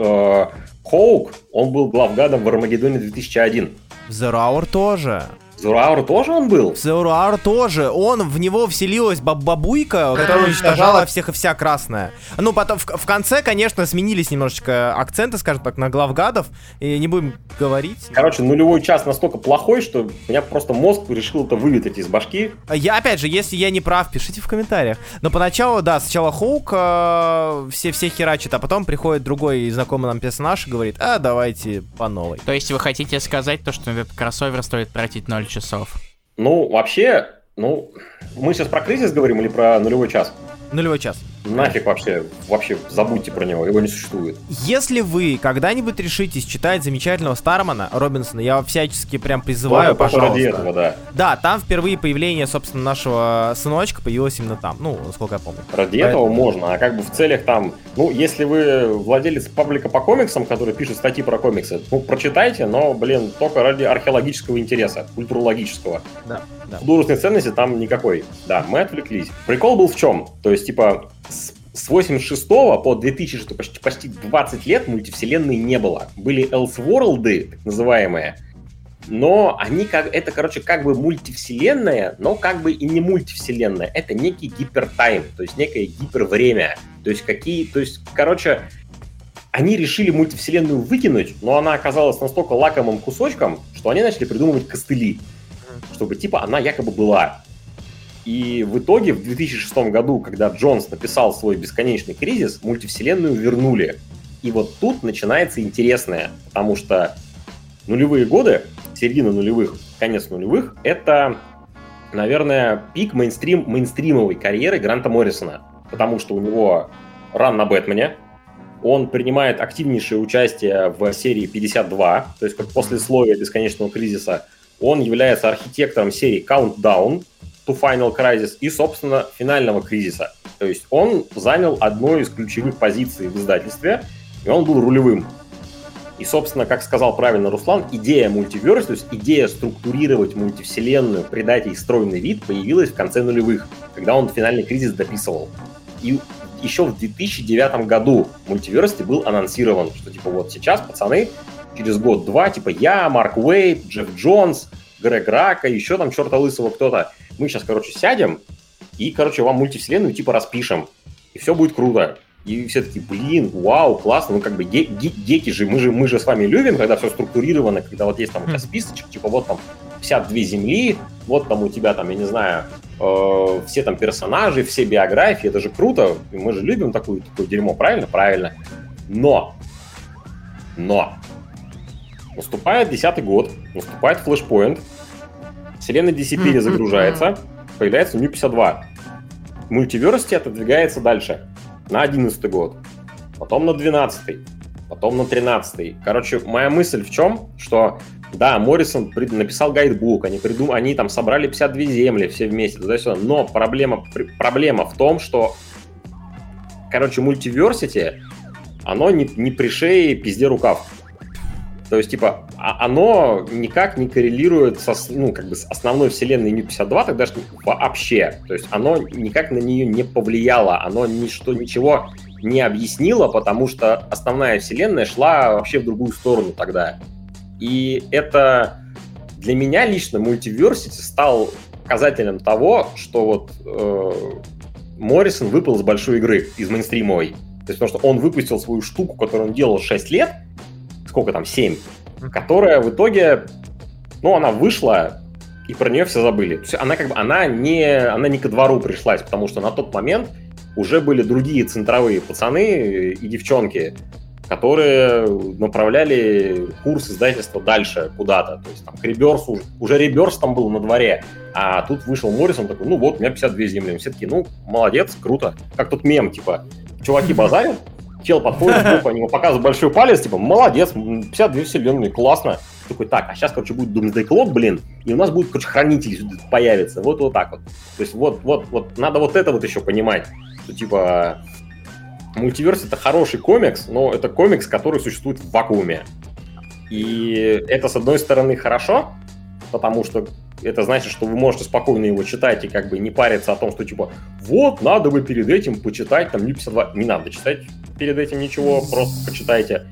Хоук, он был главгадом в Армагеддоне 2001. Zero Hour тоже. Zero Hour тоже он был? Zero Hour тоже. Он, в него вселилась баб бабуйка, которая уничтожала всех и вся красная. Ну, потом, в, в конце, конечно, сменились немножечко акценты, скажем так, на главгадов. И не будем говорить. Короче, нулевой час настолько плохой, что у меня просто мозг решил это выветрить из башки. Я, опять же, если я не прав, пишите в комментариях. Но поначалу, да, сначала Хоук э, все, все херачит, а потом приходит другой знакомый нам персонаж и говорит, а, давайте по новой. То есть вы хотите сказать то, что этот кроссовер стоит тратить 0 часов? Ну, вообще, ну, мы сейчас про кризис говорим или про нулевой час? Нулевой час. Нафиг вообще, вообще забудьте про него, его не существует. Если вы когда-нибудь решитесь читать замечательного Стармана Робинсона, я всячески прям призываю, Только пожалуйста. Ради этого, да. Да, там впервые появление, собственно, нашего сыночка появилось именно там, ну, насколько я помню. Ради Поэтому... этого можно, а как бы в целях там, ну, если вы владелец паблика по комиксам, который пишет статьи про комиксы, ну, прочитайте, но, блин, только ради археологического интереса, культурологического. Да, да. Художественной ценности там никакой. Да, мы отвлеклись. Прикол был в чем? То есть, типа, с 86 по 2000, почти, почти 20 лет мультивселенной не было. Были Elseworlds, так называемые, но они как, это, короче, как бы мультивселенная, но как бы и не мультивселенная. Это некий гипертайм, то есть некое гипервремя. То есть какие, то есть, короче, они решили мультивселенную выкинуть, но она оказалась настолько лакомым кусочком, что они начали придумывать костыли, чтобы типа она якобы была. И в итоге в 2006 году, когда Джонс написал свой бесконечный кризис, мультивселенную вернули. И вот тут начинается интересное, потому что нулевые годы, середина нулевых, конец нулевых, это, наверное, пик мейнстрим, мейнстримовой карьеры Гранта Моррисона, потому что у него ран на Бэтмене, он принимает активнейшее участие в серии 52, то есть как после слоя бесконечного кризиса. Он является архитектором серии Countdown, to Final Crisis и, собственно, финального кризиса. То есть он занял одну из ключевых позиций в издательстве, и он был рулевым. И, собственно, как сказал правильно Руслан, идея мультиверс, то есть идея структурировать мультивселенную, придать ей стройный вид, появилась в конце нулевых, когда он финальный кризис дописывал. И еще в 2009 году мультиверсити был анонсирован, что типа вот сейчас, пацаны, через год-два, типа я, Марк Уэйт, Джефф Джонс, Грег Рака, еще там черта лысого кто-то, мы сейчас, короче, сядем и, короче, вам мультивселенную типа распишем, и все будет круто. И все таки блин, вау, классно, ну как бы геки же, мы же, мы же с вами любим, когда все структурировано, когда вот есть там у списочек, типа вот там 52 земли, вот там у тебя там, я не знаю, э, все там персонажи, все биографии, это же круто, мы же любим такое, такое дерьмо, правильно? Правильно. Но, но, наступает десятый год, наступает флешпоинт, вселенная DC перезагружается, появляется New 52. Мультиверсити отодвигается дальше, на 11 год, потом на 12 потом на 13 Короче, моя мысль в чем, что да, Моррисон написал гайдбук, они, придум... они там собрали 52 земли все вместе, туда-сюда, но проблема, проблема в том, что, короче, мультиверсити, оно не, не при шее пизде рукав. То есть, типа, а, оно никак не коррелирует со, ну, как бы с основной вселенной Нью-52, тогда что вообще. То есть, оно никак на нее не повлияло, оно ничто, ничего не объяснило, потому что основная вселенная шла вообще в другую сторону тогда. И это для меня лично мультиверсити стал показателем того, что вот э, Моррисон выпал с большой игры, из мейнстримовой. То есть потому что он выпустил свою штуку, которую он делал 6 лет, сколько там, 7, которая в итоге, ну, она вышла, и про нее все забыли. То есть она как бы, она не, она не ко двору пришлась, потому что на тот момент уже были другие центровые пацаны и девчонки, которые направляли курс издательства дальше куда-то. То есть там к Реберсу, уже Реберс там был на дворе, а тут вышел Моррисон такой, ну вот, у меня 52 земли. Все таки ну, молодец, круто. Как тут мем, типа, чуваки базарят, чел подходит сбоку, они ему показывают большой палец, типа, молодец, 52 вселенные, классно. Такой, так, а сейчас, короче, будет Doomsday Clock, блин, и у нас будет, короче, хранитель появится. Вот вот так вот. То есть вот, вот, вот, надо вот это вот еще понимать, что, типа, Мультиверс это хороший комикс, но это комикс, который существует в вакууме. И это, с одной стороны, хорошо, потому что это значит, что вы можете спокойно его читать и как бы не париться о том, что типа вот, надо бы перед этим почитать там New 52. Не надо читать перед этим ничего, просто почитайте.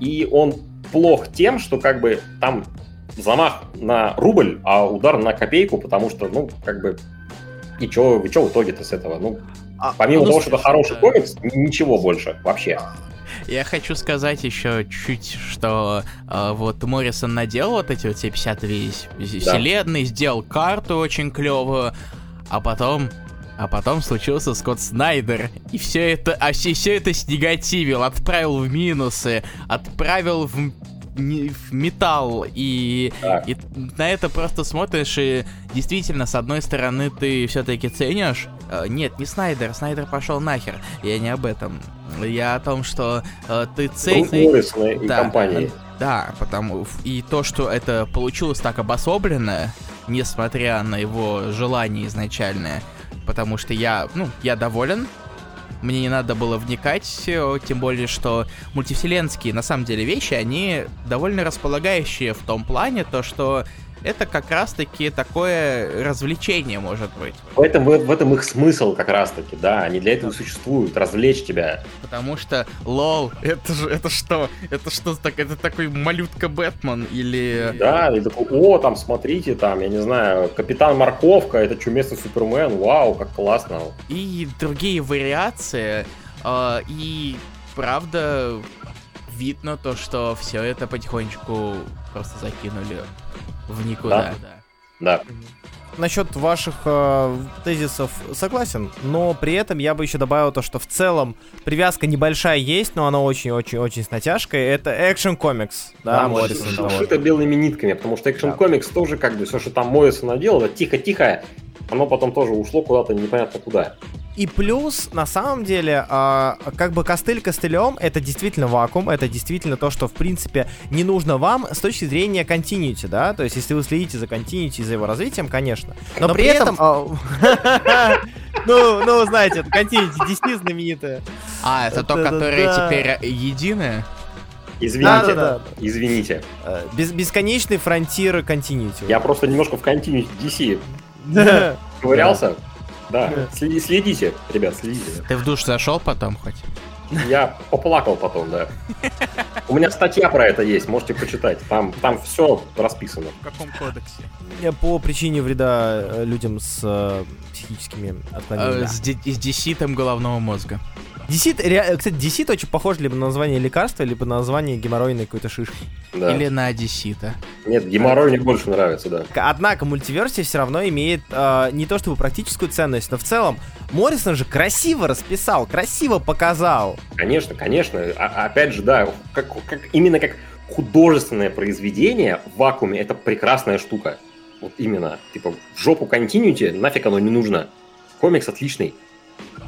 И он плох тем, что как бы там замах на рубль, а удар на копейку, потому что, ну, как бы, и что, вы что в итоге-то с этого? Ну, а, Помимо ну, того, что это хороший комикс, ничего больше вообще. Я хочу сказать еще чуть, что э, вот Моррисон наделал вот эти вот все 52 да. вселенные, сделал карту очень клевую, а потом а потом случился Скотт Снайдер, и все это, а все, все это снегативил, отправил в минусы, отправил в в металл, и, и на это просто смотришь, и действительно, с одной стороны, ты все-таки ценишь. Э, нет, не Снайдер, Снайдер пошел нахер. Я не об этом. Я о том, что э, ты ценишь. Да, компании. Да, потому и то, что это получилось так обособленно, несмотря на его желание изначальное, потому что я, ну, я доволен мне не надо было вникать, тем более, что мультивселенские, на самом деле, вещи, они довольно располагающие в том плане, то, что это как раз-таки такое развлечение, может быть. В этом, в, в этом их смысл как раз-таки, да, они для этого существуют, развлечь тебя. Потому что, лол, это же, это что? Это что, так, это такой малютка Бэтмен или... Да, и такой, о, там, смотрите, там, я не знаю, Капитан Морковка, это чуместный Супермен, вау, как классно. И другие вариации, э, и правда видно то, что все это потихонечку просто закинули в никуда. Да. да. Насчет ваших э, тезисов согласен, но при этом я бы еще добавил то, что в целом привязка небольшая есть, но она очень-очень-очень с натяжкой. Это экшен комикс, да, да Моррисон. Шито белыми нитками, потому что экшен комикс да. тоже как бы все, что там Моррисон наделал, это тихо-тихо, оно потом тоже ушло куда-то непонятно куда. И плюс, на самом деле, э, как бы костыль костылем, это действительно вакуум, это действительно то, что, в принципе, не нужно вам с точки зрения континьюти, да, то есть, если вы следите за и за его развитием, конечно. Но, Но при этом... А, ну, ну, знаете, это континьюти DC знаменитая. А, это то, которое теперь единое? Извините, да, да, да. извините. Э, без, бесконечный фронтир континьюти. Я просто немножко в континьюти DC ковырялся. Да, следите, ребят, следите. Ты в душ зашел потом хоть? Я поплакал потом, да. У меня статья про это есть, можете почитать. Там, там все расписано. В каком кодексе? По причине вреда э, людям с э, психическими отклонениями. Э, с, с деситом головного мозга. DC, ре- кстати, DC очень похож либо на название лекарства, либо на название геморройной какой-то шишки. Да. Или на Одессита. Нет, геморрой мне больше нравится, да. Однако мультиверсия все равно имеет э, не то чтобы практическую ценность, но в целом Моррисон же красиво расписал, красиво показал. Конечно, конечно. А- опять же, да, как, как, именно как художественное произведение в вакууме это прекрасная штука. Вот именно. Типа, в жопу континьюте, нафиг оно не нужно. Комикс отличный.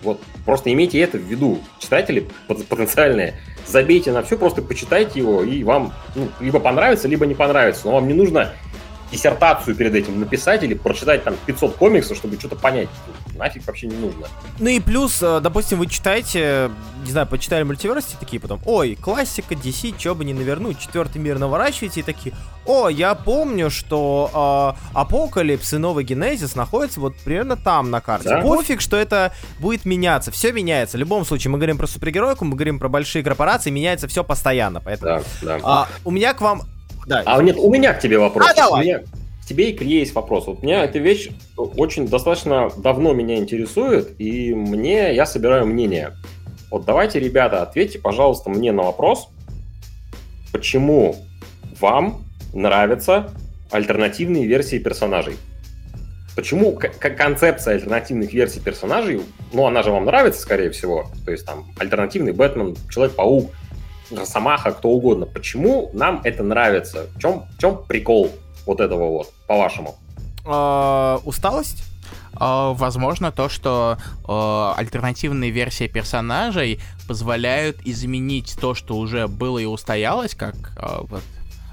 Вот, просто имейте это в виду. Читатели пот- потенциальные, забейте на все, просто почитайте его, и вам ну, либо понравится, либо не понравится. Но вам не нужно диссертацию перед этим написать или прочитать там 500 комиксов, чтобы что-то понять. Нафиг вообще не нужно. Ну и плюс, э, допустим, вы читаете, не знаю, почитали Multiversity, такие потом, ой, классика, DC, чё бы не навернуть, четвертый мир наворачиваете и такие, о, я помню, что э, Апокалипс и Новый Генезис находятся вот примерно там на карте. Да. Пофиг, что это будет меняться, все меняется. В любом случае, мы говорим про супергеройку, мы говорим про большие корпорации, меняется все постоянно, поэтому... Да, да. А, у меня к вам... Да, А нет, у меня к тебе вопрос. А, давай. У меня тебе и к Илье есть вопрос. Вот меня эта вещь очень достаточно давно меня интересует, и мне, я собираю мнение. Вот давайте, ребята, ответьте, пожалуйста, мне на вопрос, почему вам нравятся альтернативные версии персонажей? Почему концепция альтернативных версий персонажей, ну, она же вам нравится, скорее всего, то есть там альтернативный Бэтмен, Человек-паук, Росомаха, кто угодно. Почему нам это нравится? В чем, в чем прикол вот этого вот, по-вашему? э, усталость? А, Возможно, то, что э, альтернативные версии персонажей позволяют изменить то, что уже было и устоялось, как э, вот,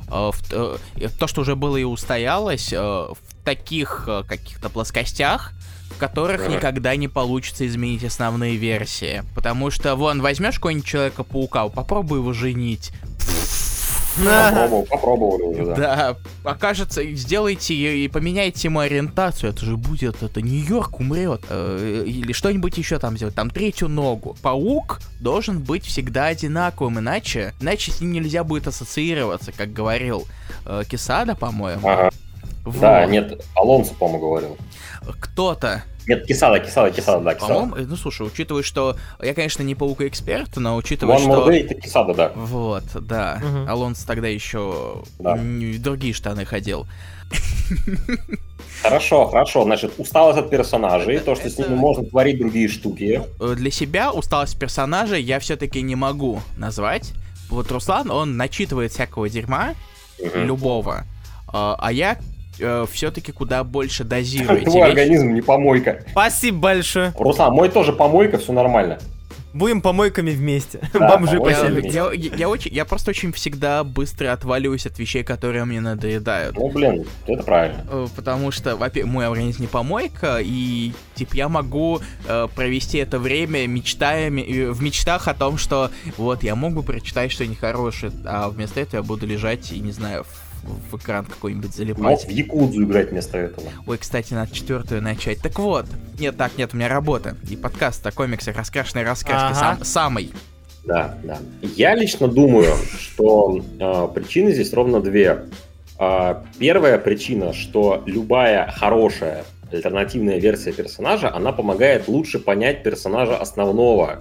э, в- э, то, что уже было и устоялось э, в таких э, каких-то плоскостях, в которых никогда не получится изменить основные версии. Потому что, вон, возьмешь какого-нибудь Человека-паука, попробуй его женить. Попробовал, попробовали уже, да. Да, окажется, сделайте и и поменяйте ему ориентацию, это же будет, это Нью-Йорк умрет, э, или что-нибудь еще там сделать, там третью ногу. Паук должен быть всегда одинаковым, иначе, иначе с ним нельзя будет ассоциироваться, как говорил э, Кисада, по-моему. Ага. Вот. Да, нет, Алонсо, по-моему, говорил. Кто-то, Нет, Кисада, Кисада, Кисада, да, Кисада. по-моему, э, ну слушай, учитывая, что я, конечно, не паука-эксперт, но учитывая, One что... More Day это Кисада, да. Вот, да. Мгм. Алонс тогда еще Да. другие штаны ходил. Хорошо, хорошо. Значит, усталость от персонажей, то, что с Это- ними можно творить другие штуки. Э, для себя усталость персонажа я все-таки не могу назвать. Вот Руслан, он начитывает всякого дерьма, Мгм. любого, а а я все-таки куда больше дозирую эти Твой организм не помойка. Спасибо большое. Руслан, мой тоже помойка, все нормально. Будем помойками вместе. Да, Бомжи помойками Я, я- я очень, я просто очень всегда быстро отваливаюсь от вещей, которые мне надоедают. Ну, блин, это правильно. Э, Потому что, во-первых, мой организм не помойка, и типа я могу э, провести это время мечтаями, э, в мечтах о том, что вот я мог бы прочитать что-нибудь хорошее, а вместо этого я буду лежать и, не знаю, в, в экран какой-нибудь Мог залипать. в Якудзу играть вместо этого. Ой, кстати, надо четвертую начать. Так вот, нет, так, нет, у меня работа. И подкаст о комиксах раскрашенной раскраски Ага. сам, самый. Да, да. Я лично думаю, что э, причины здесь ровно две. А, первая причина, что любая хорошая альтернативная версия персонажа, она помогает лучше понять персонажа основного.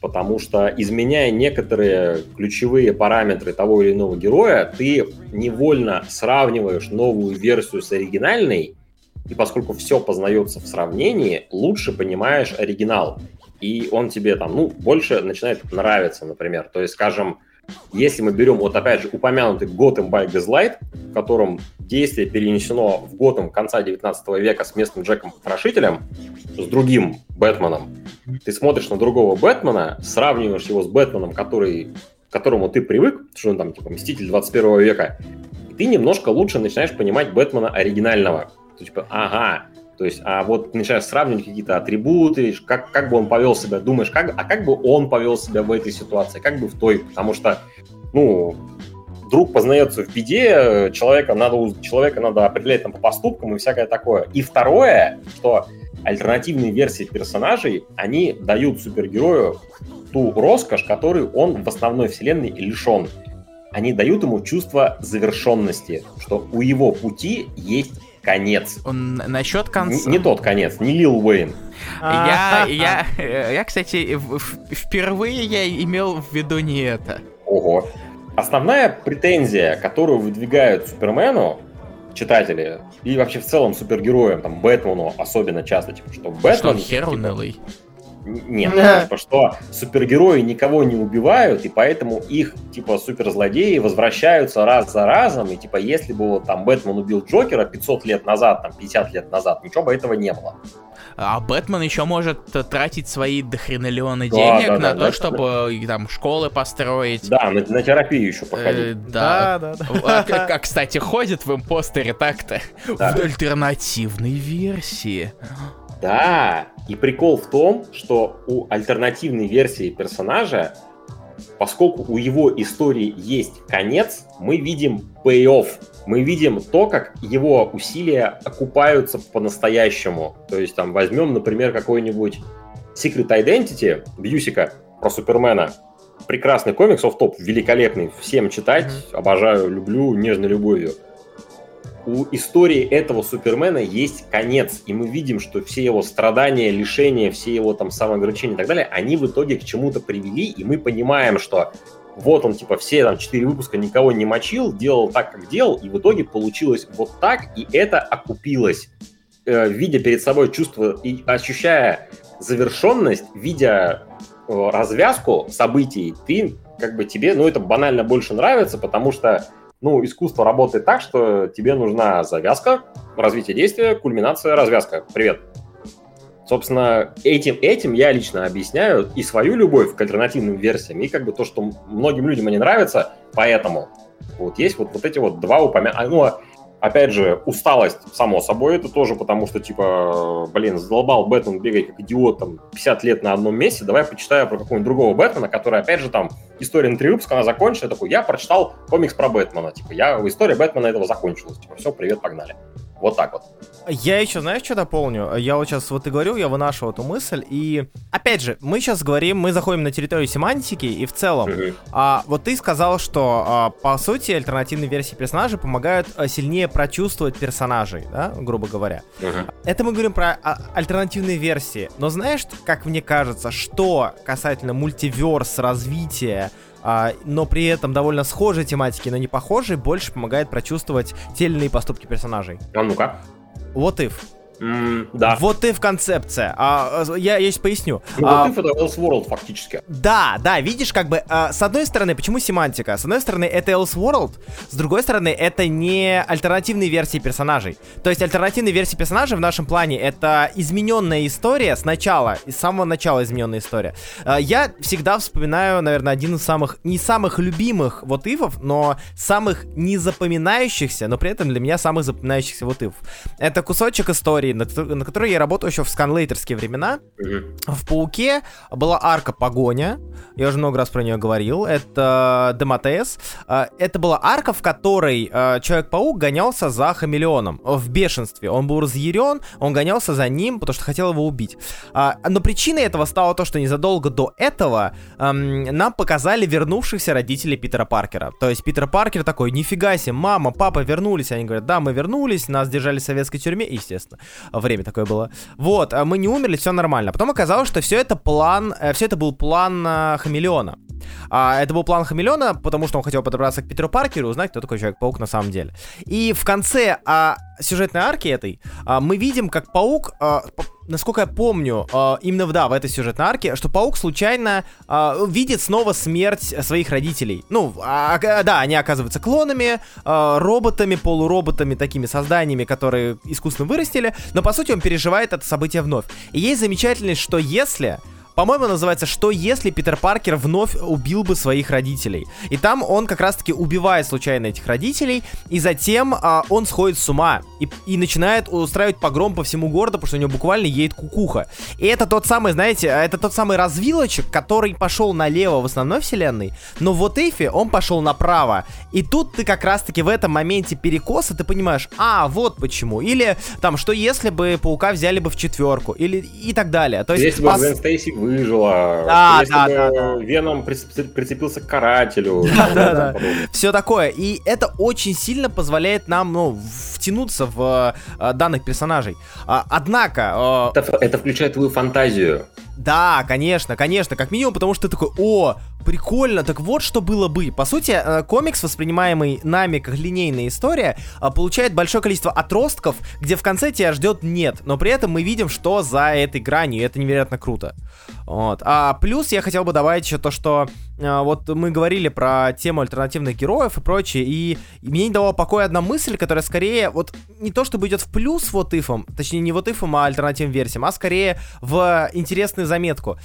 Потому что, изменяя некоторые ключевые параметры того или иного героя, ты невольно сравниваешь новую версию с оригинальной, и поскольку все познается в сравнении, лучше понимаешь оригинал и он тебе там, ну, больше начинает нравиться, например. То есть, скажем, если мы берем, вот опять же, упомянутый Gotham by Gaslight, в котором действие перенесено в Готэм конца 19 века с местным Джеком Потрошителем, с другим Бэтменом, ты смотришь на другого Бэтмена, сравниваешь его с Бэтменом, который, к которому ты привык, что он там, типа, Мститель 21 века, и ты немножко лучше начинаешь понимать Бэтмена оригинального. То, типа, ага, то есть, а вот начинаешь сравнивать какие-то атрибуты, как, как бы он повел себя, думаешь, как, а как бы он повел себя в этой ситуации, как бы в той, потому что, ну, друг познается в беде, человека надо, человека надо определять там по поступкам и всякое такое. И второе, что альтернативные версии персонажей, они дают супергерою ту роскошь, которую он в основной вселенной лишен. Они дают ему чувство завершенности, что у его пути есть конец. Он насчет конца. Не, не тот конец, не Лил Уэйн. Я, я, я, кстати, впервые я имел в виду не это. Ого. Основная претензия, которую выдвигают Супермену читатели и вообще в целом супергероям, там, Бэтмену особенно часто, типа, что Что Бэтмен... он хер типа, Нет, Да. типа, что супергерои никого не убивают, и поэтому их, типа, суперзлодеи возвращаются раз за разом, и, типа, если бы вот там Бэтмен убил Джокера 500 лет назад, там, 50 лет назад, ничего бы этого не было. А Бэтмен еще может э, тратить свои дохренолеоны Да, денег да, на да, то, да. чтобы э, там школы построить. Да, на, на терапию еще Э, походить. да. Да, да, А, как, как, кстати, ходит в импостере так-то. Да. В альтернативной версии. Да, и прикол в том, что у альтернативной версии персонажа, поскольку у его истории есть конец, мы видим pay-off. Мы видим то, как его усилия окупаются по-настоящему. То есть там возьмем, например, какой-нибудь Secret Identity Бьюсика про Супермена. Прекрасный комикс, оф-топ, великолепный, всем читать, обожаю, люблю, нежной любовью у истории этого Супермена есть конец, и мы видим, что все его страдания, лишения, все его там самоограничения и так далее, они в итоге к чему-то привели, и мы понимаем, что вот он, типа, все там четыре выпуска никого не мочил, делал так, как делал, и в итоге получилось вот так, и это окупилось. Э, видя перед собой чувство и ощущая завершенность, видя э, развязку событий, ты как бы тебе, ну, это банально больше нравится, потому что ну, искусство работает так, что тебе нужна завязка, развитие действия, кульминация, развязка. Привет. Собственно, этим, этим я лично объясняю и свою любовь к альтернативным версиям, и как бы то, что многим людям они нравятся, поэтому вот есть вот, вот эти вот два упомянутых. Ну, опять же, усталость, само собой, это тоже потому, что, типа, блин, задолбал Бэтмен бегать как идиот там 50 лет на одном месте, давай почитаю про какого-нибудь другого Бэтмена, который, опять же, там, история на три выпуска, она закончена, я такой, я прочитал комикс про Бэтмена, типа, я, история Бэтмена этого закончилась, типа, все, привет, погнали. Вот так вот. Я еще, знаешь, что дополню? Я вот сейчас вот и говорил, я выношу эту мысль, и опять же, мы сейчас говорим, мы заходим на территорию семантики, и в целом, а, вот ты сказал, что а, по сути альтернативные версии персонажей помогают а, сильнее прочувствовать персонажей, да, грубо говоря. Это мы говорим про а, альтернативные версии. Но знаешь, как мне кажется, что касательно мультиверс, развития, а, но при этом довольно схожей тематики, но не похожей, больше помогает прочувствовать те или иные поступки персонажей. А ну-ка. What if? М, да. Вот if концепция. А, а, я, я сейчас поясню. Ну, А, вот это Elseworld фактически. да, да, видишь, как бы, а, с одной стороны, почему семантика? С одной стороны, это Elseworld, с другой стороны, это не альтернативные версии персонажей. То есть альтернативные версии персонажей в нашем плане это измененная история сначала, с самого начала измененная история. А, я всегда вспоминаю, наверное, один из самых, не самых любимых вот ифов, но самых не запоминающихся, но при этом для меня самых запоминающихся вот ифов. Это кусочек истории, на, ко- на которой я работал еще в сканлейтерские времена. В Пауке была арка Погоня. Я уже много раз про нее говорил. Это Дематес. А, Это была арка, в которой а, Человек-паук гонялся за хамелеоном в бешенстве. Он был разъярен, он гонялся за ним, потому что хотел его убить. А, Но причиной этого стало то, что незадолго до этого ам, нам показали вернувшихся родителей Питера Паркера. То есть Питер Паркер такой, нифига себе, мама, папа вернулись. Они говорят, да, мы вернулись, нас держали в советской тюрьме, естественно. Время такое было. Вот, а мы не умерли, все нормально. Потом оказалось, что все это план, все это был план а, Хамелеона. А, это был план Хамелеона, потому что он хотел подобраться к Питеру Паркеру и узнать, кто такой Человек-паук на самом деле. И в конце а, сюжетной арки этой а, мы видим, как Паук, а, насколько я помню, а, именно в, да, в этой сюжетной арке, что Паук случайно а, видит снова смерть своих родителей. Ну, а, а, да, они оказываются клонами, роботами, полуроботами, такими созданиями, которые искусственно вырастили, но по сути он переживает это событие вновь. И есть замечательность, что если по-моему, называется «Что если Питер Паркер вновь убил бы своих родителей?» И там он как раз-таки убивает случайно этих родителей, и затем а, он сходит с ума и, и начинает устраивать погром по всему городу, потому что у него буквально едет кукуха. И это тот самый, знаете, это тот самый развилочек, который пошел налево в основной вселенной, но вот Эйфе он пошел направо. И тут ты как раз-таки в этом моменте перекоса ты понимаешь, а, вот почему. Или там, что если бы Паука взяли бы в четверку, или и так далее. То есть, Если бы пос- Гвен Стейси выжила, Да, если да, бы да, да. Веном прицеп- прицепился к карателю. Да, да, да. Все такое. И это очень сильно позволяет нам, ну, втянуться в э, данных персонажей. А, однако, э, Это, это включает твою фантазию. Да, конечно, конечно, как минимум, потому что ты такой, о, прикольно, так вот что было бы. По сути, э, комикс, воспринимаемый нами как линейная история, э, получает большое количество отростков, где в конце тебя ждет нет, но при этом мы видим, что за этой гранью, и это невероятно круто. Вот. А плюс я хотел бы добавить еще то, что вот мы говорили про тему альтернативных героев и прочее, и, и мне не давала покоя одна мысль, которая скорее вот не то чтобы идет в плюс вот ифом, точнее не вот ифом, а альтернативным версиям, а скорее в интересную заметку.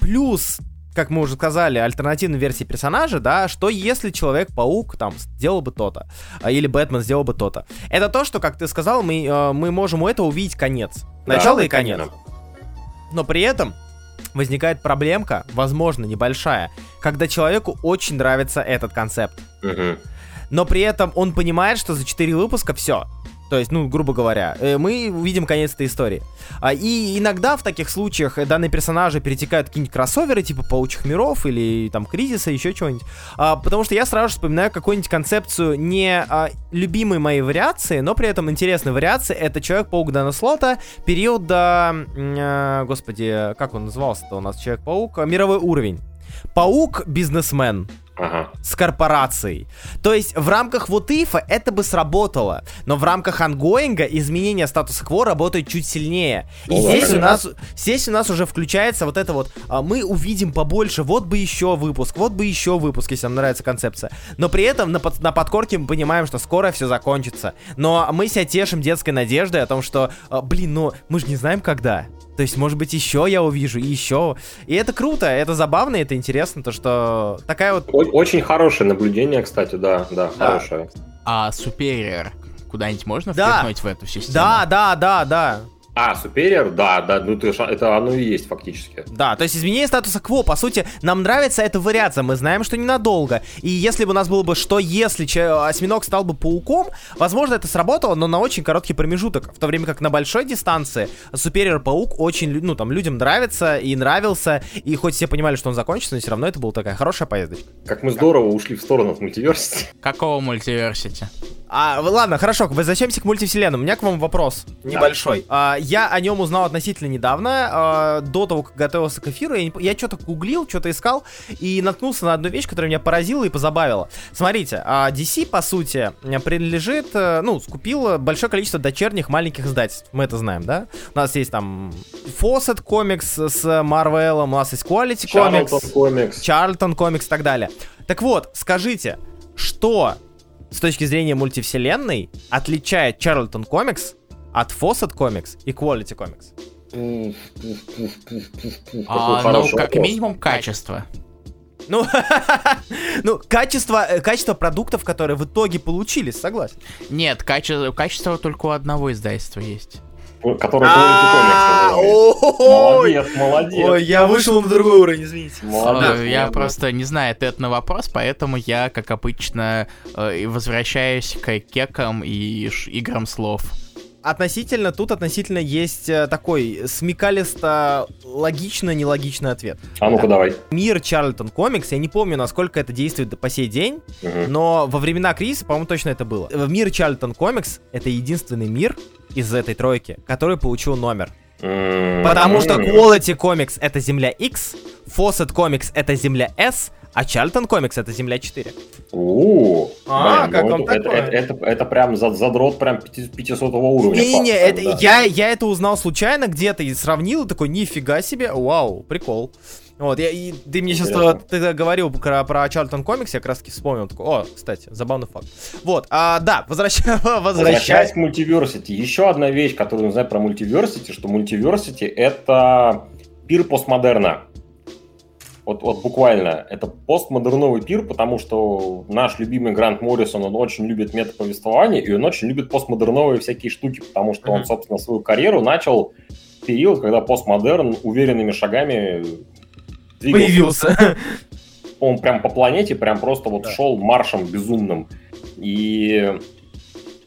Плюс как мы уже сказали, альтернативной версии персонажа, да, что если Человек-паук там сделал бы то-то, а, или Бэтмен сделал бы то-то. Это то, что, как ты сказал, мы, э, мы можем у этого увидеть конец. Начало Да, и конец. Но при этом возникает проблемка, возможно, небольшая, когда человеку очень нравится этот концепт. Мгм. Но при этом он понимает, что за 4 выпуска все. То есть, ну, грубо говоря, э, мы увидим конец этой истории. А, И иногда в таких случаях э, данные персонажи перетекают в какие-нибудь кроссоверы, типа Паучих миров или там Кризиса, еще чего-нибудь. А, Потому что я сразу же вспоминаю какую-нибудь концепцию не а, любимой моей вариации, но при этом интересной вариации. Это Человек-паук Дана Слота, периода... э, Господи, как он назывался-то у нас? Человек-паук? Мировой уровень. Паук-бизнесмен Ага. с корпорацией. То есть в рамках вот ифа это бы сработало, но в рамках ангоинга изменение статуса кво работает чуть сильнее. И Ну да, здесь у нас здесь у нас уже включается вот это вот а, мы увидим побольше, вот бы еще выпуск, вот бы еще выпуск, если нам нравится концепция. Но при этом на, под- на подкорке мы понимаем, что скоро все закончится. Но мы себя тешим детской надеждой о том, что, а, блин, ну мы же не знаем когда. То есть, может быть, еще я увижу, и еще. И это круто, это забавно, это интересно, то что такая вот О- Очень хорошее наблюдение, кстати, да, да, Да. хорошее. А Superior куда-нибудь можно Да. впихнуть в эту систему? Да, да, да, да. А, Superior, да, да, ну ты, ж- это оно и есть фактически. Да, то есть изменение статуса кво, по сути, нам нравится эта вариация, мы знаем, что ненадолго. И если бы у нас было бы, что если че- осьминог стал бы пауком, возможно, это сработало, но на очень короткий промежуток. В то время как на большой дистанции Superior Паук очень, ну, там, людям нравится и нравился, и хоть все понимали, что он закончится, но все равно это была такая хорошая поездочка. Как мы здорово ушли в сторону от мультиверсити. Какого мультиверсити? А, ладно, хорошо, возвращаемся к мультивселенным. У меня к вам вопрос небольшой. А, я о нем узнал относительно недавно, а, до того, как готовился к эфиру. Я, не я что-то гуглил, что-то искал и наткнулся на одну вещь, которая меня поразила и позабавила. Смотрите, а, DC, по сути, принадлежит, э, ну, скупил большое количество дочерних маленьких издательств. Мы это знаем, да? У нас есть там Fawcett Comics с Marvel, у нас есть Quality Comics. Charlton Comics. Чарльтон комикс и так далее. Так вот, скажите, что с точки зрения мультивселенной отличает Чарльтон комикс от Fawcett комикс и Quality Какой А, ну, как вопрос. минимум, качество. Ну, ну, качество, э, качество продуктов, которые в итоге получились, согласен. Нет, каче- качество только у одного издательства есть. Который А, Comics Молодец, молодец. ой, я вышел на другой уровень, извините. Молодец, Э, Я просто не знаю ответ на вопрос, поэтому я, как обычно, э, возвращаюсь к кекам и играм слов. Относительно, тут относительно есть э, такой смекалисто логично-нелогичный ответ. А ну-ка давай. Мир Чарльтон комикс, я не помню, насколько это действует по сей день, Мгм. Но во времена кризиса, по-моему, точно это было. Мир Чарльтон Комикс это единственный мир из этой тройки, который получил номер. Потому что. Quality Comics это Земля X, Fawcett Comics это Земля S, а Чарльтон Комикс это Земля 4. У, А, блин, как ну вам это, такое? это, это, это прям за- задрот прям 500 уровня. Не-не-не, Паш, это, да. я, я это узнал случайно где-то и сравнил, и такой, нифига себе, вау, прикол. Вот, я, и ты мне сейчас ты говорил про, про Чарльтон Комикс, я как раз таки вспомнил, такой, о, кстати, забавный факт. Вот, а, да, возвращаясь, Возвращаясь возвращаясь к мультиверсити, еще одна вещь, которую нужно знать про мультиверсити, что мультиверсити это пир постмодерна. Вот, вот буквально, это постмодерновый пир, потому что наш любимый Грант Моррисон, он очень любит метаповествование, и он очень любит постмодерновые всякие штуки, потому что он, Мгм. собственно, свою карьеру начал в период, когда постмодерн уверенными шагами двигался появился. он прям по планете, прям просто вот Да. шел маршем безумным. И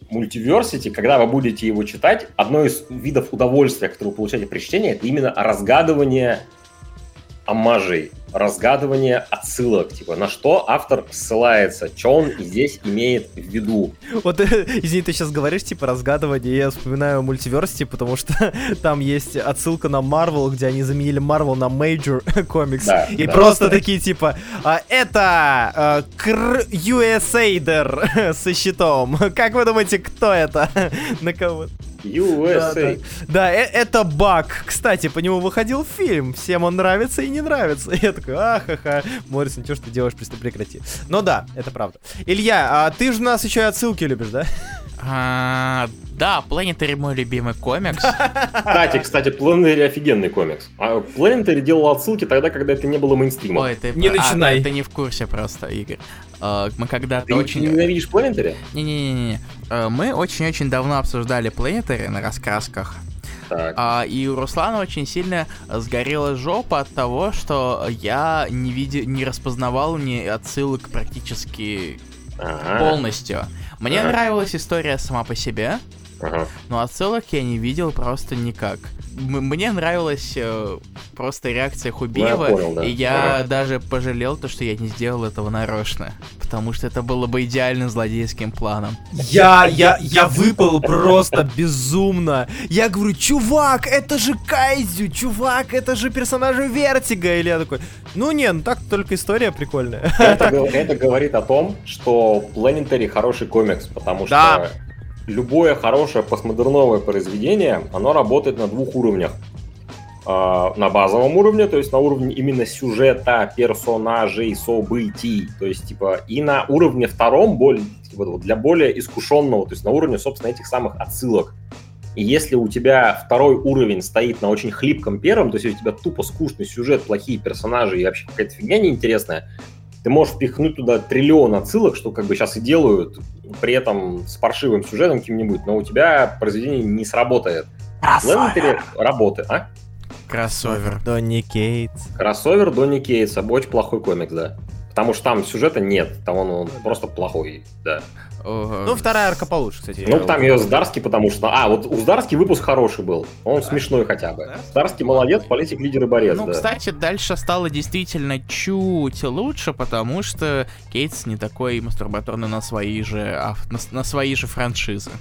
мультиверсити, когда вы будете его читать, одно из видов удовольствия, которое вы получаете при чтении, это именно разгадывание омажей, разгадывание отсылок, типа, на что автор ссылается, что он здесь имеет в виду. Вот, извини, ты сейчас говоришь, типа, разгадывание, я вспоминаю мультиверсити, потому что там есть отсылка на Marvel, где они заменили Marvel на Major Comics, Да, и да. просто такие, типа, «А, это э, Кр USAIDер со щитом. Как вы думаете, кто это? На кого? USA. Да, э- это баг. Кстати, по нему выходил фильм. Всем он нравится и не нравится. Я такой, ахаха. Моррисон, что ж ты делаешь, прекрати. Но да, это правда. Илья, а ты же нас еще и отсылки любишь, да? А, да, Planetary мой любимый комикс. Кстати, кстати, Planetary офигенный комикс. А Planetary делал отсылки тогда, когда это не было мейнстримом. Ой, ты Не а, начинай. да, ты не в курсе просто, Игорь. А, Мы когда-то Ты очень... ненавидишь Planetary? Не-не-не, э, мы очень-очень давно обсуждали Planetary на раскрасках. Так. А, и у Руслана очень сильно сгорела жопа от того, что я не видел, не распознавал ни отсылок практически Ага, полностью. Мне нравилась история сама по себе, ага. но отсылок я не видел просто никак. М- мне нравилась э, просто реакция Хубиева, Ну, понял, да. и я Ага. даже пожалел то, что я не сделал этого нарочно, потому что это было бы идеальным злодейским планом. Я, я, я выпал просто безумно. Я говорю, чувак, это же кайдзю, чувак, это же персонажи Vertigo. Или я такой, ну не, ну так только история прикольная. Это, это говорит о том, что Planetary хороший комикс, потому что Да. Любое хорошее постмодерновое произведение, оно работает на двух уровнях. А, на базовом уровне, то есть на уровне именно сюжета, персонажей, событий, то есть типа и на уровне втором, типа, для более искушенного, то есть на уровне, собственно, этих самых отсылок. И если у тебя второй уровень стоит на очень хлипком первом, то есть у тебя тупо скучный сюжет, плохие персонажи и вообще какая-то фигня неинтересная, ты можешь впихнуть туда триллион отсылок, что как бы сейчас и делают, при этом с паршивым сюжетом каким-нибудь, но у тебя произведение не сработает. Planetary работает, а? Кроссовер. Донни Кейтс. Кроссовер Донни Кейтса, очень плохой комикс, да. Потому что там сюжета нет, там он, он просто плохой, да. Ого. Ну, вторая арка получше, кстати. Ну, там ее Здарский, потому что... А, вот у Здарский выпуск хороший был. Он смешной хотя бы. Здарский Здарский молодец, политик, лидер и борец, Ну, да. кстати, дальше стало действительно чуть лучше, потому что Кейтс не такой мастурбаторный на свои же, ав- на, на свои же франшизы.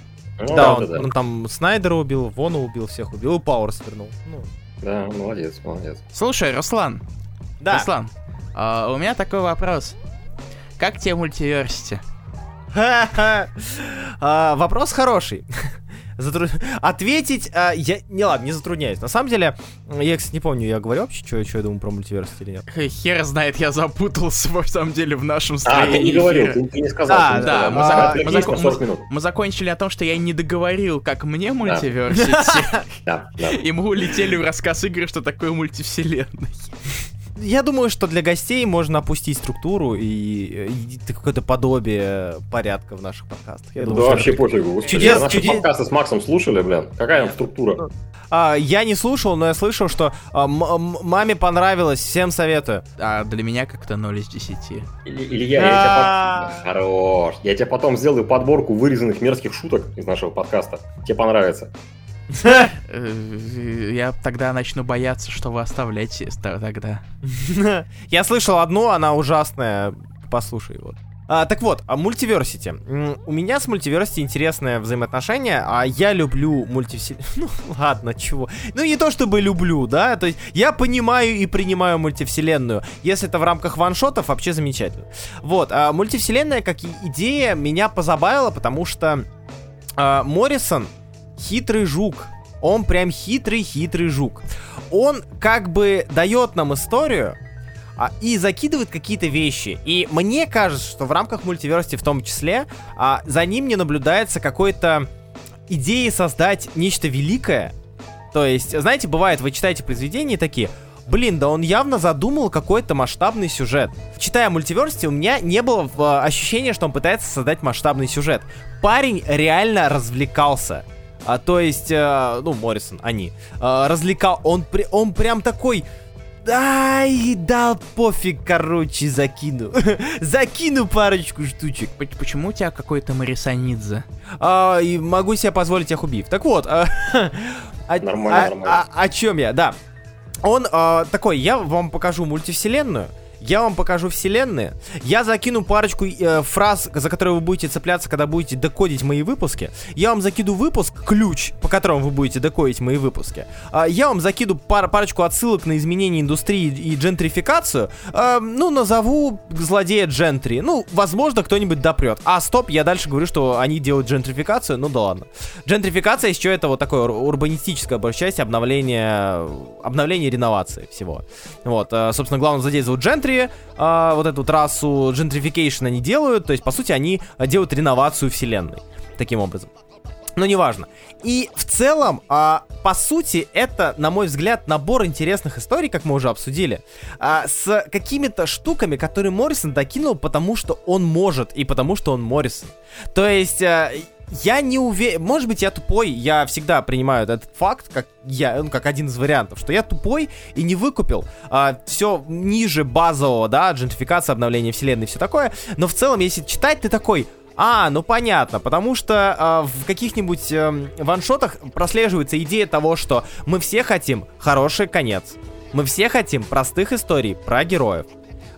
Ну, Да, да, он, да, он там Снайдера убил, Вона убил, всех убил, и Пауэрс вернул. Ну, да, молодец, молодец. Слушай, Руслан, да. Руслан, а, у меня такой вопрос. Как тебе мультиверсити? А, Вопрос хороший. Затру- Ответить, а, я, не ладно, не затрудняюсь. На самом деле, я, кстати, не помню, я говорю вообще, что, что я думаю про мультиверс или нет. Хер знает, я запутался, в самом деле, в нашем А, строении ты не говорил, ты, ты не сказал. Да, ты не да, мы А, зак- мы зак- на 40 минут. Мы закончили о том, что я не договорил, как мне мультиверсити, Да, да. и мы улетели в рассказ игры, что такое мультивселенная. Я думаю, что для гостей можно опустить структуру и, и какое-то подобие порядка в наших подкастах. Я думаю, да что вообще это- пофигу. Господи, Чудес- наши чудес- подкасты с Максом слушали, блин. Какая там структура? А, я не слушал, но я слышал, что а, м- м- маме понравилось, всем советую. А для меня как-то 0 из 10. Или- Илья, я тебе потом... Хорош. Я тебе потом сделаю подборку вырезанных мерзких шуток из нашего подкаста. Тебе понравится. Э, Я тогда начну бояться, что вы оставляете ста- тогда. Я слышал одну, она ужасная. Послушай, вот. А, так вот, а мультиверсити. М, У меня с мультиверсити интересное взаимоотношение, а я люблю мультивселенную. Ну, ладно, чего. Ну, не то чтобы люблю, да, то есть я понимаю и принимаю мультивселенную. Если это в рамках ваншотов, вообще замечательно. Вот, а мультивселенная как идея меня позабавила, потому что а, Моррисон хитрый жук. Он прям хитрый-хитрый жук. Он как бы дает нам историю, а, и закидывает какие-то вещи. И мне кажется, что в рамках мультиверсити в том числе а, за ним не наблюдается какой-то идеи создать нечто великое. То есть, знаете, бывает, вы читаете произведения такие, блин, да он явно задумал какой-то масштабный сюжет. Читая мультиверсити, у меня не было а, ощущения, что он пытается создать масштабный сюжет. Парень реально развлекался. А, то есть, э, ну, Моррисон, они, э, развлекал, он, при, он прям такой, Ай, да пофиг, короче, закину. закину парочку штучек. Почему у тебя какой-то Марисанидзе? А, и могу себе позволить их убив. Так вот, а, о, Нормально, о- нормально. о- о чем я, да. Он э, такой, я вам покажу мультивселенную, я вам покажу вселенные, я закину парочку э, фраз, за которые вы будете цепляться, когда будете декодить мои выпуски. Я вам закину выпуск, ключ, по которому вы будете декодить мои выпуски. Э, я вам закину пар парочку отсылок на изменение индустрии и джентрификацию. Э, ну, назову злодея джентри. Ну, возможно, кто-нибудь допрет. А, стоп, я дальше говорю, что они делают джентрификацию. Ну да ладно. Джентрификация еще это вот такое урбанистическое большая часть обновления, обновления реновации всего. Вот, э, собственно, главный злодей зовут Gentry, Gentry, э, вот эту трассу gentrification они делают, то есть, по сути, они делают реновацию вселенной, таким образом. Но неважно. И в целом, а, по сути, это, на мой взгляд, набор интересных историй, как мы уже обсудили, а, с какими-то штуками, которые Моррисон докинул, потому что он может и потому что он Моррисон. То есть, а, я не уверен, может быть, я тупой, я всегда принимаю этот факт, как я, ну, как один из вариантов, что я тупой и не выкупил а, все ниже базового, да, джентрификация, обновление вселенной, все такое, но в целом, если читать, ты такой, а, ну понятно, потому что э, в каких-нибудь э, ваншотах прослеживается идея того, что мы все хотим хороший конец. Мы все хотим простых историй про героев.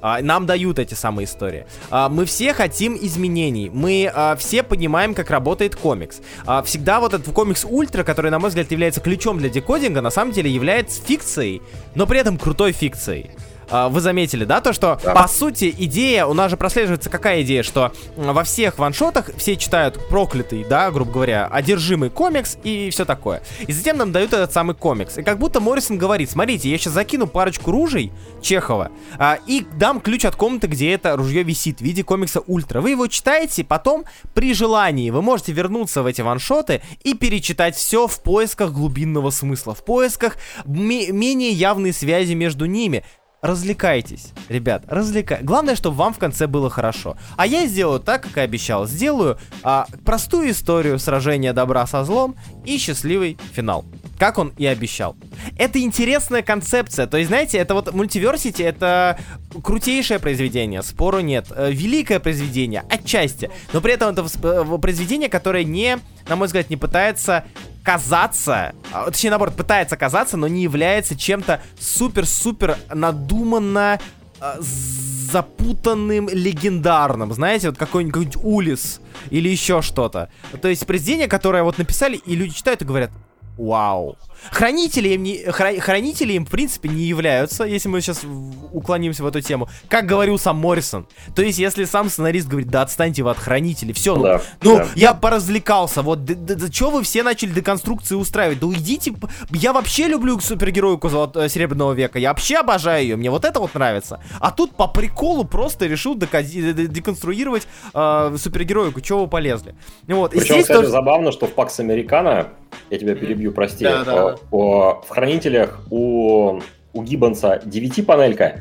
А, нам дают эти самые истории. А, мы все хотим изменений. Мы а, все понимаем, как работает комикс. Всегда вот этот комикс Ультра, который, на мой взгляд, является ключом для декодинга, на самом деле является фикцией, но при этом крутой фикцией. А, вы заметили, да, то, что да. по сути идея, у нас же прослеживается какая идея, что во всех ваншотах все читают проклятый, да, грубо говоря, одержимый комикс и все такое. И затем нам дают этот самый комикс. И как будто Моррисон говорит, смотрите, я сейчас закину парочку ружей Чехова а, и дам ключ от комнаты, где это ружье висит в виде комикса Ультра. Вы его читаете, потом при желании вы можете вернуться в эти ваншоты и перечитать все в поисках глубинного смысла, в поисках менее явной связи между ними развлекайтесь, ребят, развлекай. Главное, чтобы вам в конце было хорошо. А я сделаю так, как и обещал. Сделаю а, простую историю сражения добра со злом и счастливый финал. Как он и обещал. Это интересная концепция. То есть, знаете, это вот мультиверсити, это крутейшее произведение, спору нет. Э, великое произведение, отчасти. Но при этом это э, произведение, которое не, на мой взгляд, не пытается казаться, а, точнее, наоборот, пытается казаться, но не является чем-то супер-супер надуманно а, запутанным, легендарным. Знаете, вот какой-нибудь Улис или еще что-то. То есть произведение, которое вот написали, и люди читают и говорят, вау. Хранители им, не, хранители им, в принципе, не являются, если мы сейчас уклонимся в эту тему. Как говорил сам Моррисон. То есть, если сам сценарист говорит, да отстаньте вы от хранителей, все, ну, да, ну да. я поразвлекался, вот, да, да, да что вы все начали деконструкции устраивать? Да уйдите, я вообще люблю супергероику Золот... Серебряного века, я вообще обожаю ее, мне вот это вот нравится. А тут по приколу просто решил деконструировать э, супергероику, чего вы полезли. Вот. Причем, здесь кстати, тоже... забавно, что в Пакс Американо, я тебя перебью, прости, да, да в хранителях у, у Гиббонса 9-панелька,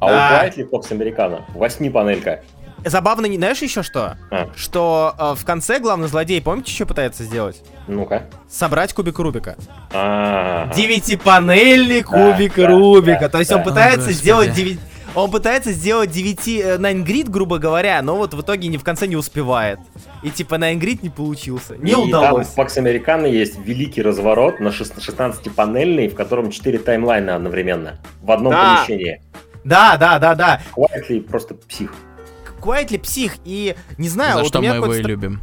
а у Уайтли Фокс Американо 8-панелька. Забавно, не знаешь еще что? А. Что э, в конце главный злодей, помните, что пытается сделать? Ну-ка. Собрать кубик Рубика. А. Девятипанельный кубик Рубика. То есть он пытается сделать девять он пытается сделать 9 э, Nine Grid, грубо говоря, но вот в итоге ни в конце не успевает. И типа Nine Grid не получился. Не и удалось. Там в Pax Americana есть великий разворот на 16-панельный, в котором 4 таймлайна одновременно. В одном да. помещении. Да, да, да, да. Quietly просто псих. Quietly псих. И не знаю, За вот что у меня мы его и любим.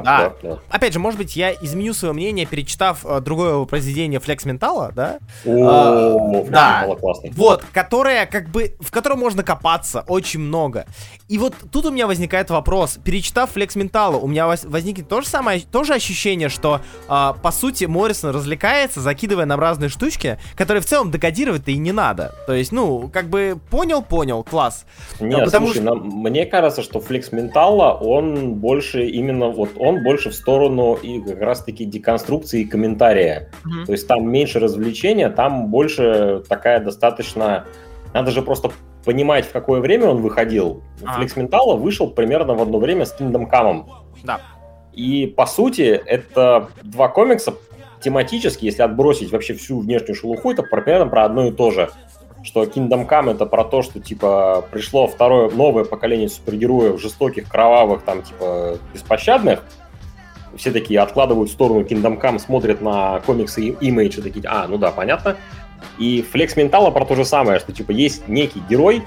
Да, да. да, Опять же, может быть, я изменю свое мнение, перечитав э, другое произведение Флекс Ментала, да? О, а, да. Вот, которое, как бы, в котором можно копаться очень много. И вот тут у меня возникает вопрос. Перечитав Флекс Ментала, у меня возникнет то же самое, тоже ощущение, что, э, по сути, Моррисон развлекается, закидывая нам разные штучки, которые в целом декодировать-то и не надо. То есть, ну, как бы, понял, понял, класс. Нет, Потому слушай, что... нам, мне кажется, что Флекс Ментала, он больше именно вот он больше в сторону и как раз-таки деконструкции и комментария. Mm-hmm. То есть там меньше развлечения, там больше такая достаточно... Надо же просто понимать, в какое время он выходил. А. Флекс Ментала вышел примерно в одно время с Kingdom Come. Да. И, по сути, это два комикса тематически, если отбросить вообще всю внешнюю шелуху, это примерно про одно и то же. Что Kingdom Come это про то, что, типа, пришло второе, новое поколение супергероев, жестоких, кровавых, там, типа, беспощадных, все такие откладывают в сторону Kingdom Come, смотрят на комиксы Image и такие, а, ну да, понятно. И флекс ментала про то же самое, что типа есть некий герой,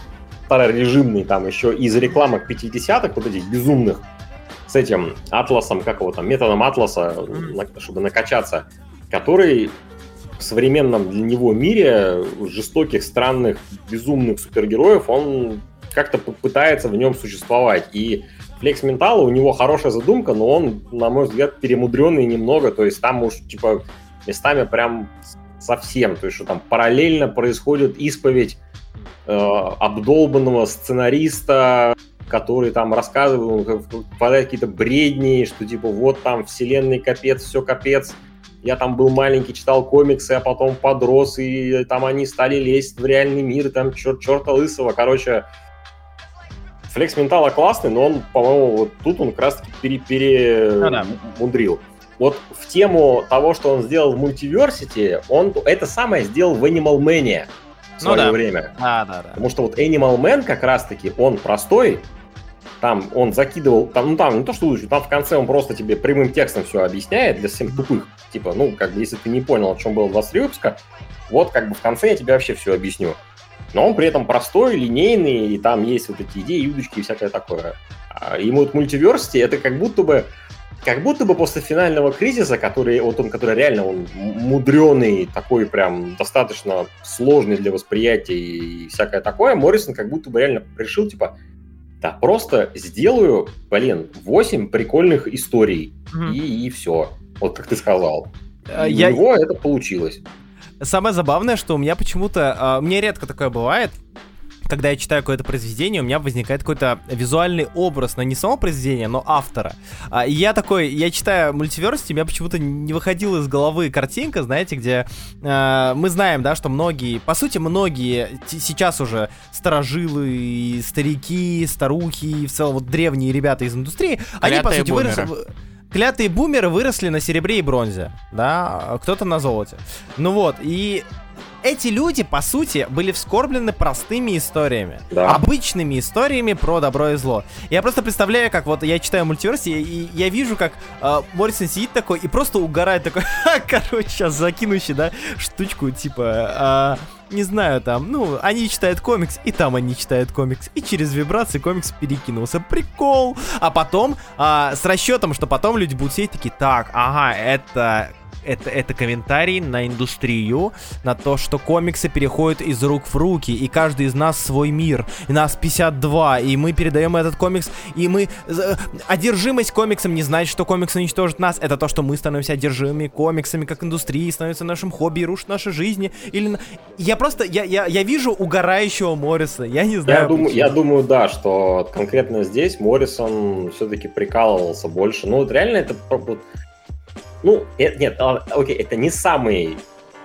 старорежимный там еще из рекламок 50-х, вот этих безумных, с этим атласом, как его там, методом атласа, чтобы накачаться, который в современном для него мире жестоких, странных, безумных супергероев, он как-то пытается в нем существовать. И Флекс Ментала, у него хорошая задумка, но он, на мой взгляд, перемудренный немного, то есть там уж, типа, местами прям совсем, то есть что там параллельно происходит исповедь э, обдолбанного сценариста, который там рассказывал, впадает какие-то бредни, что типа вот там вселенной капец, все капец, я там был маленький, читал комиксы, а потом подрос, и там они стали лезть в реальный мир, там черт, черта лысого. Короче, Флекс Ментала классный, но он, по-моему, вот тут он как раз-таки пере, пере... Ну, да. мудрил. Вот в тему того, что он сделал в мультиверсити, он это самое сделал в Animal Man в свое ну, да. время. Да, да, да. Потому что вот Animal Man как раз-таки, он простой, там он закидывал, там, ну там не то, что лучше, там в конце он просто тебе прямым текстом все объясняет для всем тупых. Типа, ну, как бы, если ты не понял, о чем было 23 выпуска, вот как бы в конце я тебе вообще все объясню но он при этом простой, линейный, и там есть вот эти идеи, удочки и всякое такое. А, и вот мультиверсити это как будто бы как будто бы после финального кризиса, который, вот он, который реально он мудреный, такой прям достаточно сложный для восприятия и всякое такое, Моррисон как будто бы реально решил, типа, да, просто сделаю, блин, 8 прикольных историй, mm-hmm. и, и все. Вот как ты сказал. Я... у него это получилось. Самое забавное, что у меня почему-то... Uh, мне редко такое бывает, когда я читаю какое-то произведение, у меня возникает какой-то визуальный образ, но не само произведение, но автора. А, и я такой, я читаю мультиверсити, у меня почему-то не выходила из головы картинка, знаете, где э, мы знаем, да, что многие, по сути, многие сейчас уже старожилы, старики, старухи, в целом вот древние ребята из индустрии, они, по сути, выросли клятые бумеры выросли на серебре и бронзе, да, кто-то на золоте. Ну вот, и эти люди, по сути, были вскорблены простыми историями. Да. Обычными историями про добро и зло. Я просто представляю, как вот я читаю мультиверс, и, и я вижу, как э, Моррисон сидит такой и просто угорает такой, короче, сейчас закинущий, да, штучку, типа, э, не знаю, там, ну, они читают комикс, и там они читают комикс, и через вибрации комикс перекинулся. Прикол! А потом, а, с расчетом, что потом люди будут сидеть такие, так, ага, это это, это комментарий на индустрию, на то, что комиксы переходят из рук в руки, и каждый из нас свой мир, и нас 52, и мы передаем этот комикс, и мы... Одержимость комиксом не значит, что комикс уничтожит нас, это то, что мы становимся одержимыми комиксами, как индустрией, становится нашим хобби и рушит наши жизни, или... Я просто, я, я, я вижу угорающего Морриса, я не знаю. Я думаю, я думаю, да, что конкретно здесь Моррисон все-таки прикалывался больше. Ну, вот реально это ну, это, нет, а, окей, это не самый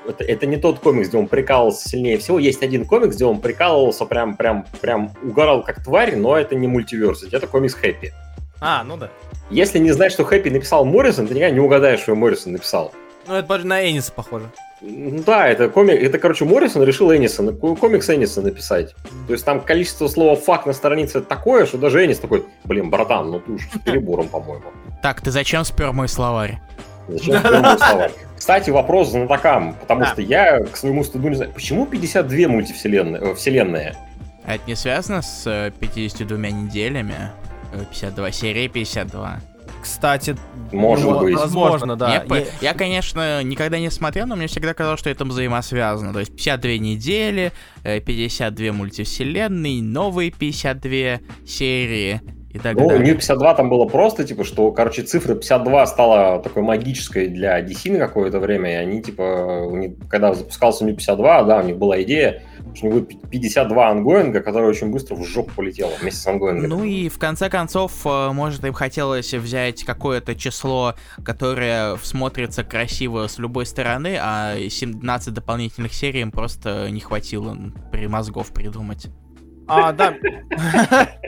это, это не тот комикс, где он прикалывался сильнее всего. Есть один комикс, где он прикалывался прям, прям, прям угорал как тварь, но это не мультиверс, это комикс Хэппи. А, ну да. Если не знать, что Хэппи написал Моррисон, ты никогда не угадаешь, что Моррисон написал. Ну, это на Эниса похоже. Да, это комик, это, короче, Моррисон решил Энисон, комикс Эниса написать. То есть там количество слова «фак» на странице такое, что даже Энис такой, блин, братан, ну ты уж с перебором, по-моему. Так, ты зачем спер мой словарь? Зачем Кстати, вопрос знатокам, потому что я к своему стыду не знаю, почему 52 мультивселенные? Э, вселенные? А это не связано с 52 э, неделями? 52 э, серии 52. Кстати, может ну, быть. Возможно, да. Я, я... я, конечно, никогда не смотрел, но мне всегда казалось, что это взаимосвязано. То есть 52 недели, 52 мультивселенные, новые 52 серии и так ну, далее. у них 52 там было просто, типа, что, короче, цифра 52 стала такой магической для DC на какое-то время, и они, типа, у них, когда запускался New 52, да, у них была идея, что у них будет 52 ongoing а, которые очень быстро в жопу полетело вместе с ongoing ом. Ну и в конце концов, э, может, им хотелось взять какое-то число, которое смотрится красиво с любой стороны, а 17 дополнительных серий им просто не хватило при мозгов придумать. А, да.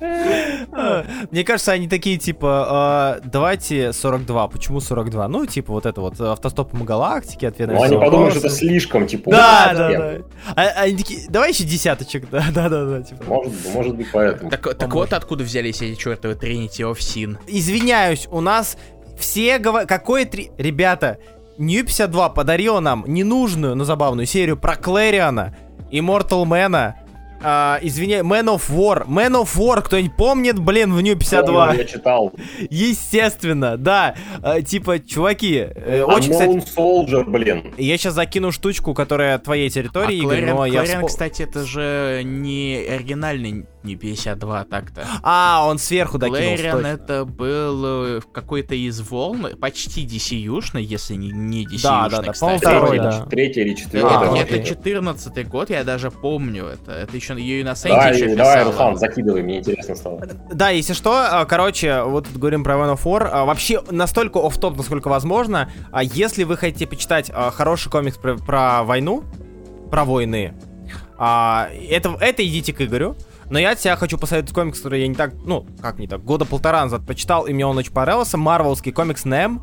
Мне кажется, они такие, типа, «А, давайте 42. Почему 42? Ну, типа, вот это вот автостопом галактики, ответ Ну, они подумают, что это слишком, типа. Да, да, да. А, они такие, давай еще десяточек, да, да, да, да. Типа. Может, может быть, поэтому. Так, так вот откуда взялись эти чертовы Trinity of Sin. Извиняюсь, у нас все говорят... Какое три... Ребята, New 52 подарила нам ненужную, но забавную серию про Клэриана, Immortal Мэна, а, извиняй, Man of War. Man of War, кто-нибудь помнит, блин, в New 52? Помню, Я читал. Естественно, да. А, типа, чуваки, э, очень, Unknown кстати, Soldier, блин. я сейчас закину штучку, которая твоей территории, а Игорь, Клэриан, но я Клэриан, вспо- кстати, это же не оригинальный не 52 так-то. А, он сверху докинул. Клэриан точно. это был э, какой-то из волн, почти DC-юшный, если не, не DC-юшный, Да, да, да, кстати. второй, Третий, да. третий или четвертый. А, это. 14 год, я даже помню это. Это еще ее и на сайте Давай, еще давай, писала. Руслан, закидывай, мне интересно стало. Да, если что, а, короче, вот тут говорим про Man of War. А, Вообще, настолько оф топ насколько возможно. А если вы хотите почитать хороший комикс про, про войну, про войны, это, это идите к Игорю. Но я тебя хочу посоветовать комикс, который я не так, ну, как не так, года полтора назад почитал, и мне он очень понравился. Марвелский комикс Нэм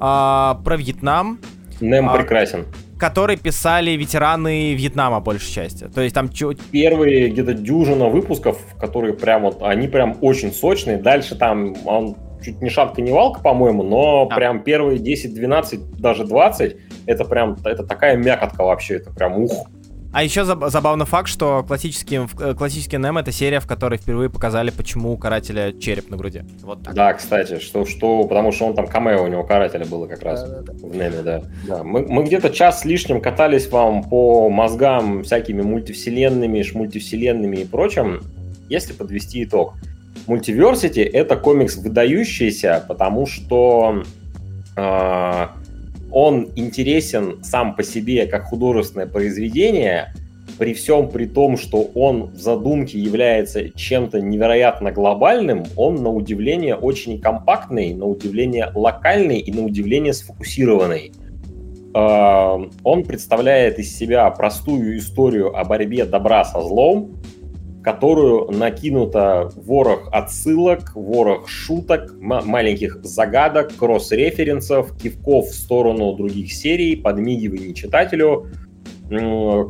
а, про Вьетнам, Нэм А. прекрасен. который писали ветераны Вьетнама, большей части. То есть там чё- Первые где-то дюжина выпусков, которые прям вот, они прям очень сочные. Дальше там он чуть не шапка, не валка, по-моему, но Да. прям первые 10, 12, даже 20, это прям, это такая мякотка вообще, это прям ух. А еще заб- забавный факт, что классический, э, классический Нэм это серия, в которой впервые показали, почему у карателя череп на груди. Вот так. Да, кстати, что, что, потому что он там камео у него карателя было как раз в Неме, да. да. Мы, мы где-то час с лишним катались вам по мозгам всякими мультивселенными, шмультивселенными и прочим. Если подвести итог, Мультиверсити это комикс выдающийся, потому что э, он интересен сам по себе как художественное произведение, при всем при том, что он в задумке является чем-то невероятно глобальным, он на удивление очень компактный, на удивление локальный и на удивление сфокусированный. Э, Он представляет из себя простую историю о борьбе добра со злом, которую накинуто ворох отсылок, ворох шуток, маленьких загадок, кросс-референсов, кивков в сторону других серий, подмигиваний читателю,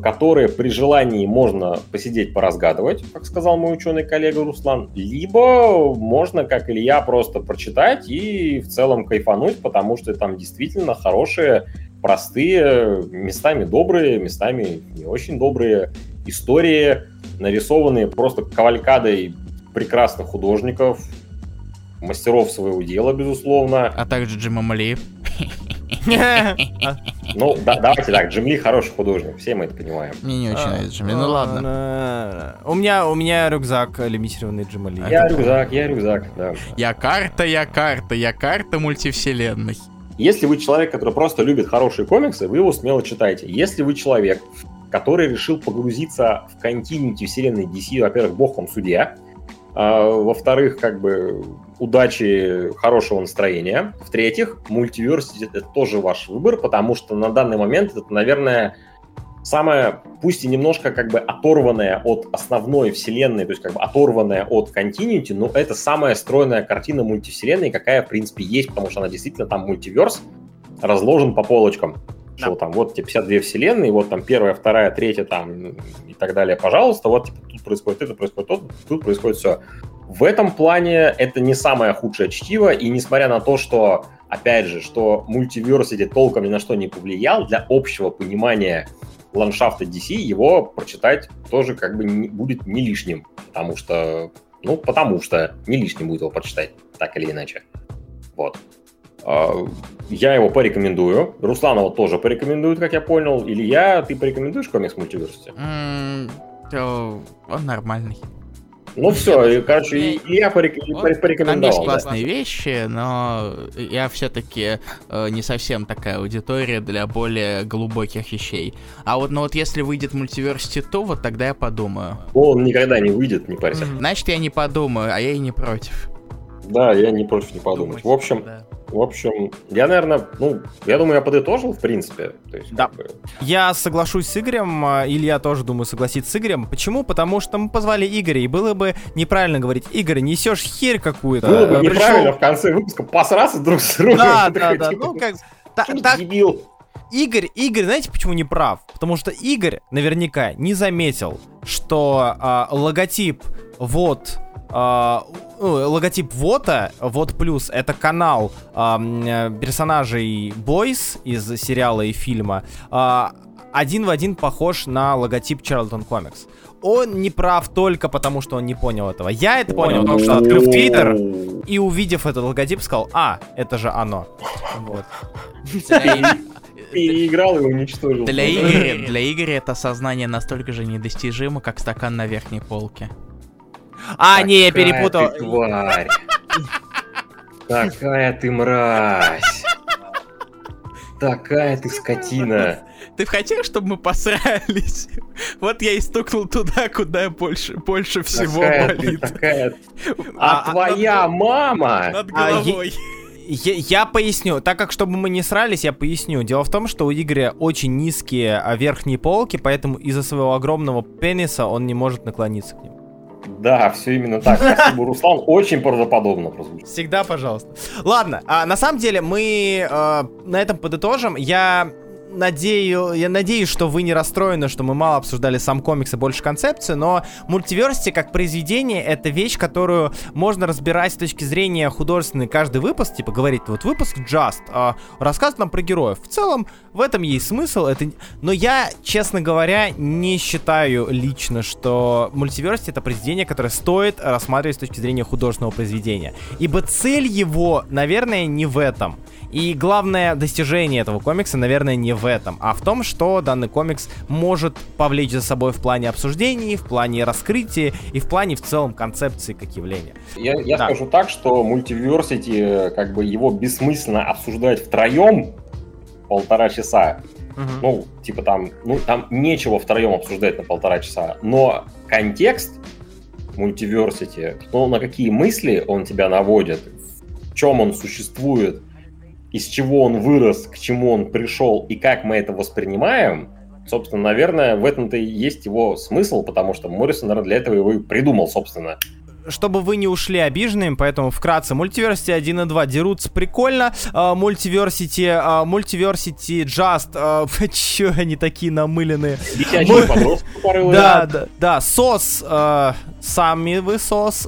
которые при желании можно посидеть, поразгадывать, как сказал мой ученый коллега Руслан, либо можно, как Илья, просто прочитать и в целом кайфануть, потому что там действительно хорошие, простые, местами добрые, местами не очень добрые истории, нарисованные просто кавалькадой прекрасных художников, мастеров своего дела, безусловно. А также Джима Мали. А, Ну, да- давайте так, Джим Ли хороший художник, все мы это понимаем. Мне не очень а, нравится Джим Ли, ну ладно. ладно. У меня, у меня рюкзак лимитированный Джимали. Я рюкзак, я рюкзак, да. Я карта, я карта, я карта мультивселенной. Если вы человек, который просто любит хорошие комиксы, вы его смело читайте. Если вы человек, который решил погрузиться в континьюти вселенной DC, во-первых, бог вам судья, а, во-вторых, как бы удачи, хорошего настроения. В-третьих, мультиверсити это тоже ваш выбор, потому что на данный момент это, наверное, самая, пусть и немножко как бы оторванная от основной вселенной, то есть как бы оторванная от континьюти, но это самая стройная картина мультивселенной, какая, в принципе, есть, потому что она действительно там мультиверс разложен по полочкам. Что там, вот тебе 52 вселенные, вот там первая, вторая, третья там и так далее, пожалуйста, вот типа, тут происходит это, происходит то, тут происходит все. В этом плане это не самое худшее чтиво, и несмотря на то, что, опять же, что мультиверсити толком ни на что не повлиял, для общего понимания ландшафта DC его прочитать тоже как бы не, будет не лишним, потому что, ну, потому что не лишним будет его прочитать, так или иначе. Вот. А, Я его порекомендую. Руслан его тоже порекомендует, как я понял. Илья, ты порекомендуешь комикс мультиверсити? То Он нормальный. Ну все, и, короче, порек- Он- порекомендовал. Там есть да. классные вещи, но я все-таки не совсем такая аудитория для более глубоких вещей. А вот, ну вот если выйдет мультиверсити, то вот тогда я подумаю. Он никогда не выйдет, не парься. Значит, я не подумаю, а я и не против. Да, я не против не подумать. В общем, Да. В общем, я, наверное, ну, я думаю, я подытожил, в принципе. То есть, Да. как бы, Я соглашусь с Игорем, а, Илья тоже, думаю, согласится с Игорем. Почему? Потому что мы позвали Игоря, и было бы неправильно говорить, Игорь, несешь херь какую-то. Было бы Э, неправильно пришел- в конце выпуска посраться друг с другом. Да, да, да, типа, ну как... та- «Что так, дебил. Игорь, Игорь, знаете, почему не прав? Потому что Игорь наверняка не заметил, что а, логотип вот ну, логотип Вота, Вот Плюс, это канал а, э, персонажей Бойс из сериала и фильма, а, один в один похож на логотип Чарлтон Комикс. Он не прав только потому, что он не понял этого. Я это понял, потому что открыв Твиттер и увидев этот логотип, сказал, а, это же оно. Вот. Переиграл и уничтожил. Для Игоря, для Игоря это сознание настолько же недостижимо, как стакан на верхней полке. А, не, я перепутал. Ты тварь. Такая ты мразь. Такая ты скотина. Ты хотел, чтобы мы посрались? Вот я и стукнул туда, куда больше, больше всего Такая ты, болит. такая. А, А твоя мама? Над А, головой. Я, я поясню, так как чтобы мы не срались, я поясню. Дело в том, что у Игоря очень низкие а, верхние полки, поэтому из-за своего огромного пениса он не может наклониться к ним. Да, все именно так. Спасибо, Руслан. Очень правдоподобно прозвучало. Всегда, пожалуйста. Ладно, а, на самом деле мы э, на этом подытожим. Я надею, я надеюсь, что вы не расстроены, что мы мало обсуждали сам комикс и больше концепцию, но мультиверсити как произведение это вещь, которую можно разбирать с точки зрения художественной каждый выпуск, типа говорить, вот выпуск Just, э, рассказывает нам про героев. В целом в этом есть смысл, это... но я, честно говоря, не считаю лично, что мультиверсити это произведение, которое стоит рассматривать с точки зрения художественного произведения. Ибо цель его, наверное, не в этом. И главное достижение этого комикса, наверное, не в этом, а в том, что данный комикс может повлечь за собой в плане обсуждений, в плане раскрытия и в плане в целом концепции как явления. Я, я Да. скажу так, что мультиверсити, как бы его бессмысленно обсуждать втроем полтора часа. Ну, типа там, ну, там нечего втроем обсуждать на полтора часа. Но контекст мультиверсити, то на какие мысли он тебя наводит, в чем он существует, из чего он вырос, к чему он пришел и как мы это воспринимаем, собственно, наверное, в этом-то и есть его смысл, потому что Моррисон, наверное, для этого его и придумал, собственно. чтобы вы не ушли обиженными, поэтому вкратце. Мультиверсити 1 и 2 дерутся прикольно. А, Мультиверсити, а, Мультиверсити Just, а, чё они такие намыленные? Да, да, да, сос, а, сами вы сос,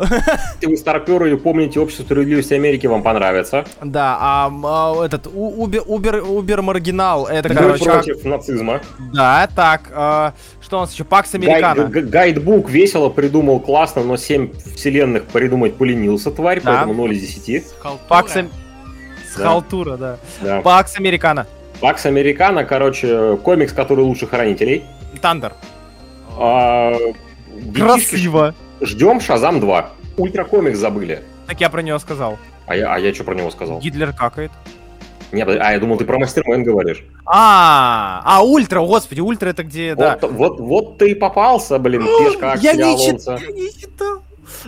Если вы старперы и помните «Общество справедливости Америки», вам понравится. да, а, а, этот, Убер, Убер, Убер Маргинал, это, короче, против нацизма. да, так, а, что у нас еще, Пакс Американо. Гайд- г- гайдбук весело придумал классно, но 7 вселенных придумать поленился, тварь, Да. поэтому 0 из 10. Пакс, Ам- Да. Схалтура, да. Да. Pax Americana. Pax Americana, короче, комикс, который лучше хранителей. Thunder. А, детишки Красиво. Ждем Шазам 2. Ultra Comics забыли. Так я про него сказал. А я, а я что про него сказал? Гитлер какает. Не, а я думал, ты про Mastermen говоришь. А, а, ультра, господи, ультра это где, да. Вот, вот, вот ты и попался, блин, пешка я не читал, не читал.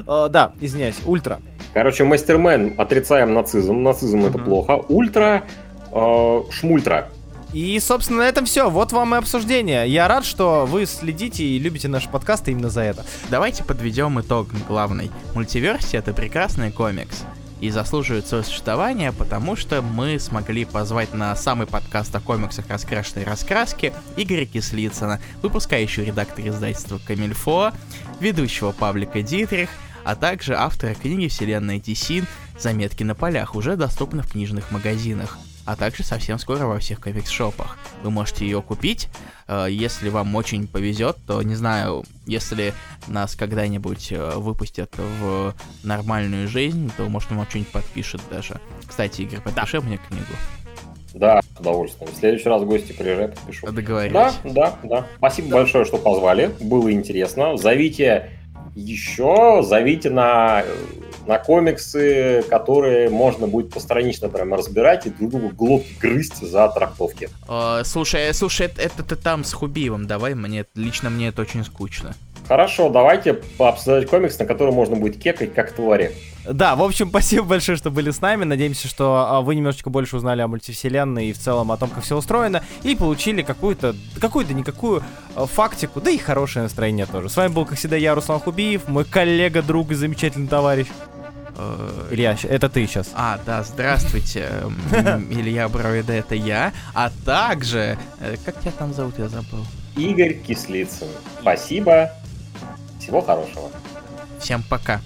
А, да, извиняюсь, ультра. Короче, Мастермен отрицаем нацизм. Нацизм это Мгм. плохо. Ультра, э, шмультра. И, собственно, на этом все. Вот вам и обсуждение. Я рад, что вы следите и любите наши подкасты именно за это. Давайте подведем итог главный. Мультиверсия это прекрасный комикс. И заслуживает своего существования, потому что мы смогли позвать на самый подкаст о комиксах раскрашенной раскраски Игоря Кислицына, выпускающего редактора издательства Камильфо, ведущего паблика Дитрих, а также автора книги «Вселенная Тисин. Заметки на полях», уже доступны в книжных магазинах, а также совсем скоро во всех комикс-шопах. Вы можете ее купить, Э, Если вам очень повезет, то, не знаю, если нас когда-нибудь э, выпустят в нормальную жизнь, то, может, он вам что-нибудь подпишет даже. Кстати, Игорь, подпиши мне книгу. Да, с удовольствием. В следующий раз в гости приезжай, подпишу. Договорились. Да, да, да. Спасибо большое, что позвали. Было интересно. Зовите еще, зовите на, на комиксы, которые можно будет постранично прямо разбирать и друг другу глотки грызть за трактовки. Э, слушай, слушай, это, это ты там с Хубиевым давай, мне лично мне это очень скучно. Хорошо, давайте пообсуждать комикс, на который можно будет кекать как твари. Да, в общем, спасибо большое, что были с нами. Надеемся, что а, вы немножечко больше узнали о мультивселенной и в целом о том, как все устроено, и получили какую-то, какую-то никакую а, фактику, да и хорошее настроение тоже. С вами был, как всегда, я, Руслан Хубиев, мой коллега, друг и замечательный товарищ. Э, Илья, это ты сейчас. А, да, здравствуйте, Илья Бровида, это я, а также, э, как тебя там зовут, я забыл. Игорь Кислицын. Спасибо. Всего хорошего. Всем пока.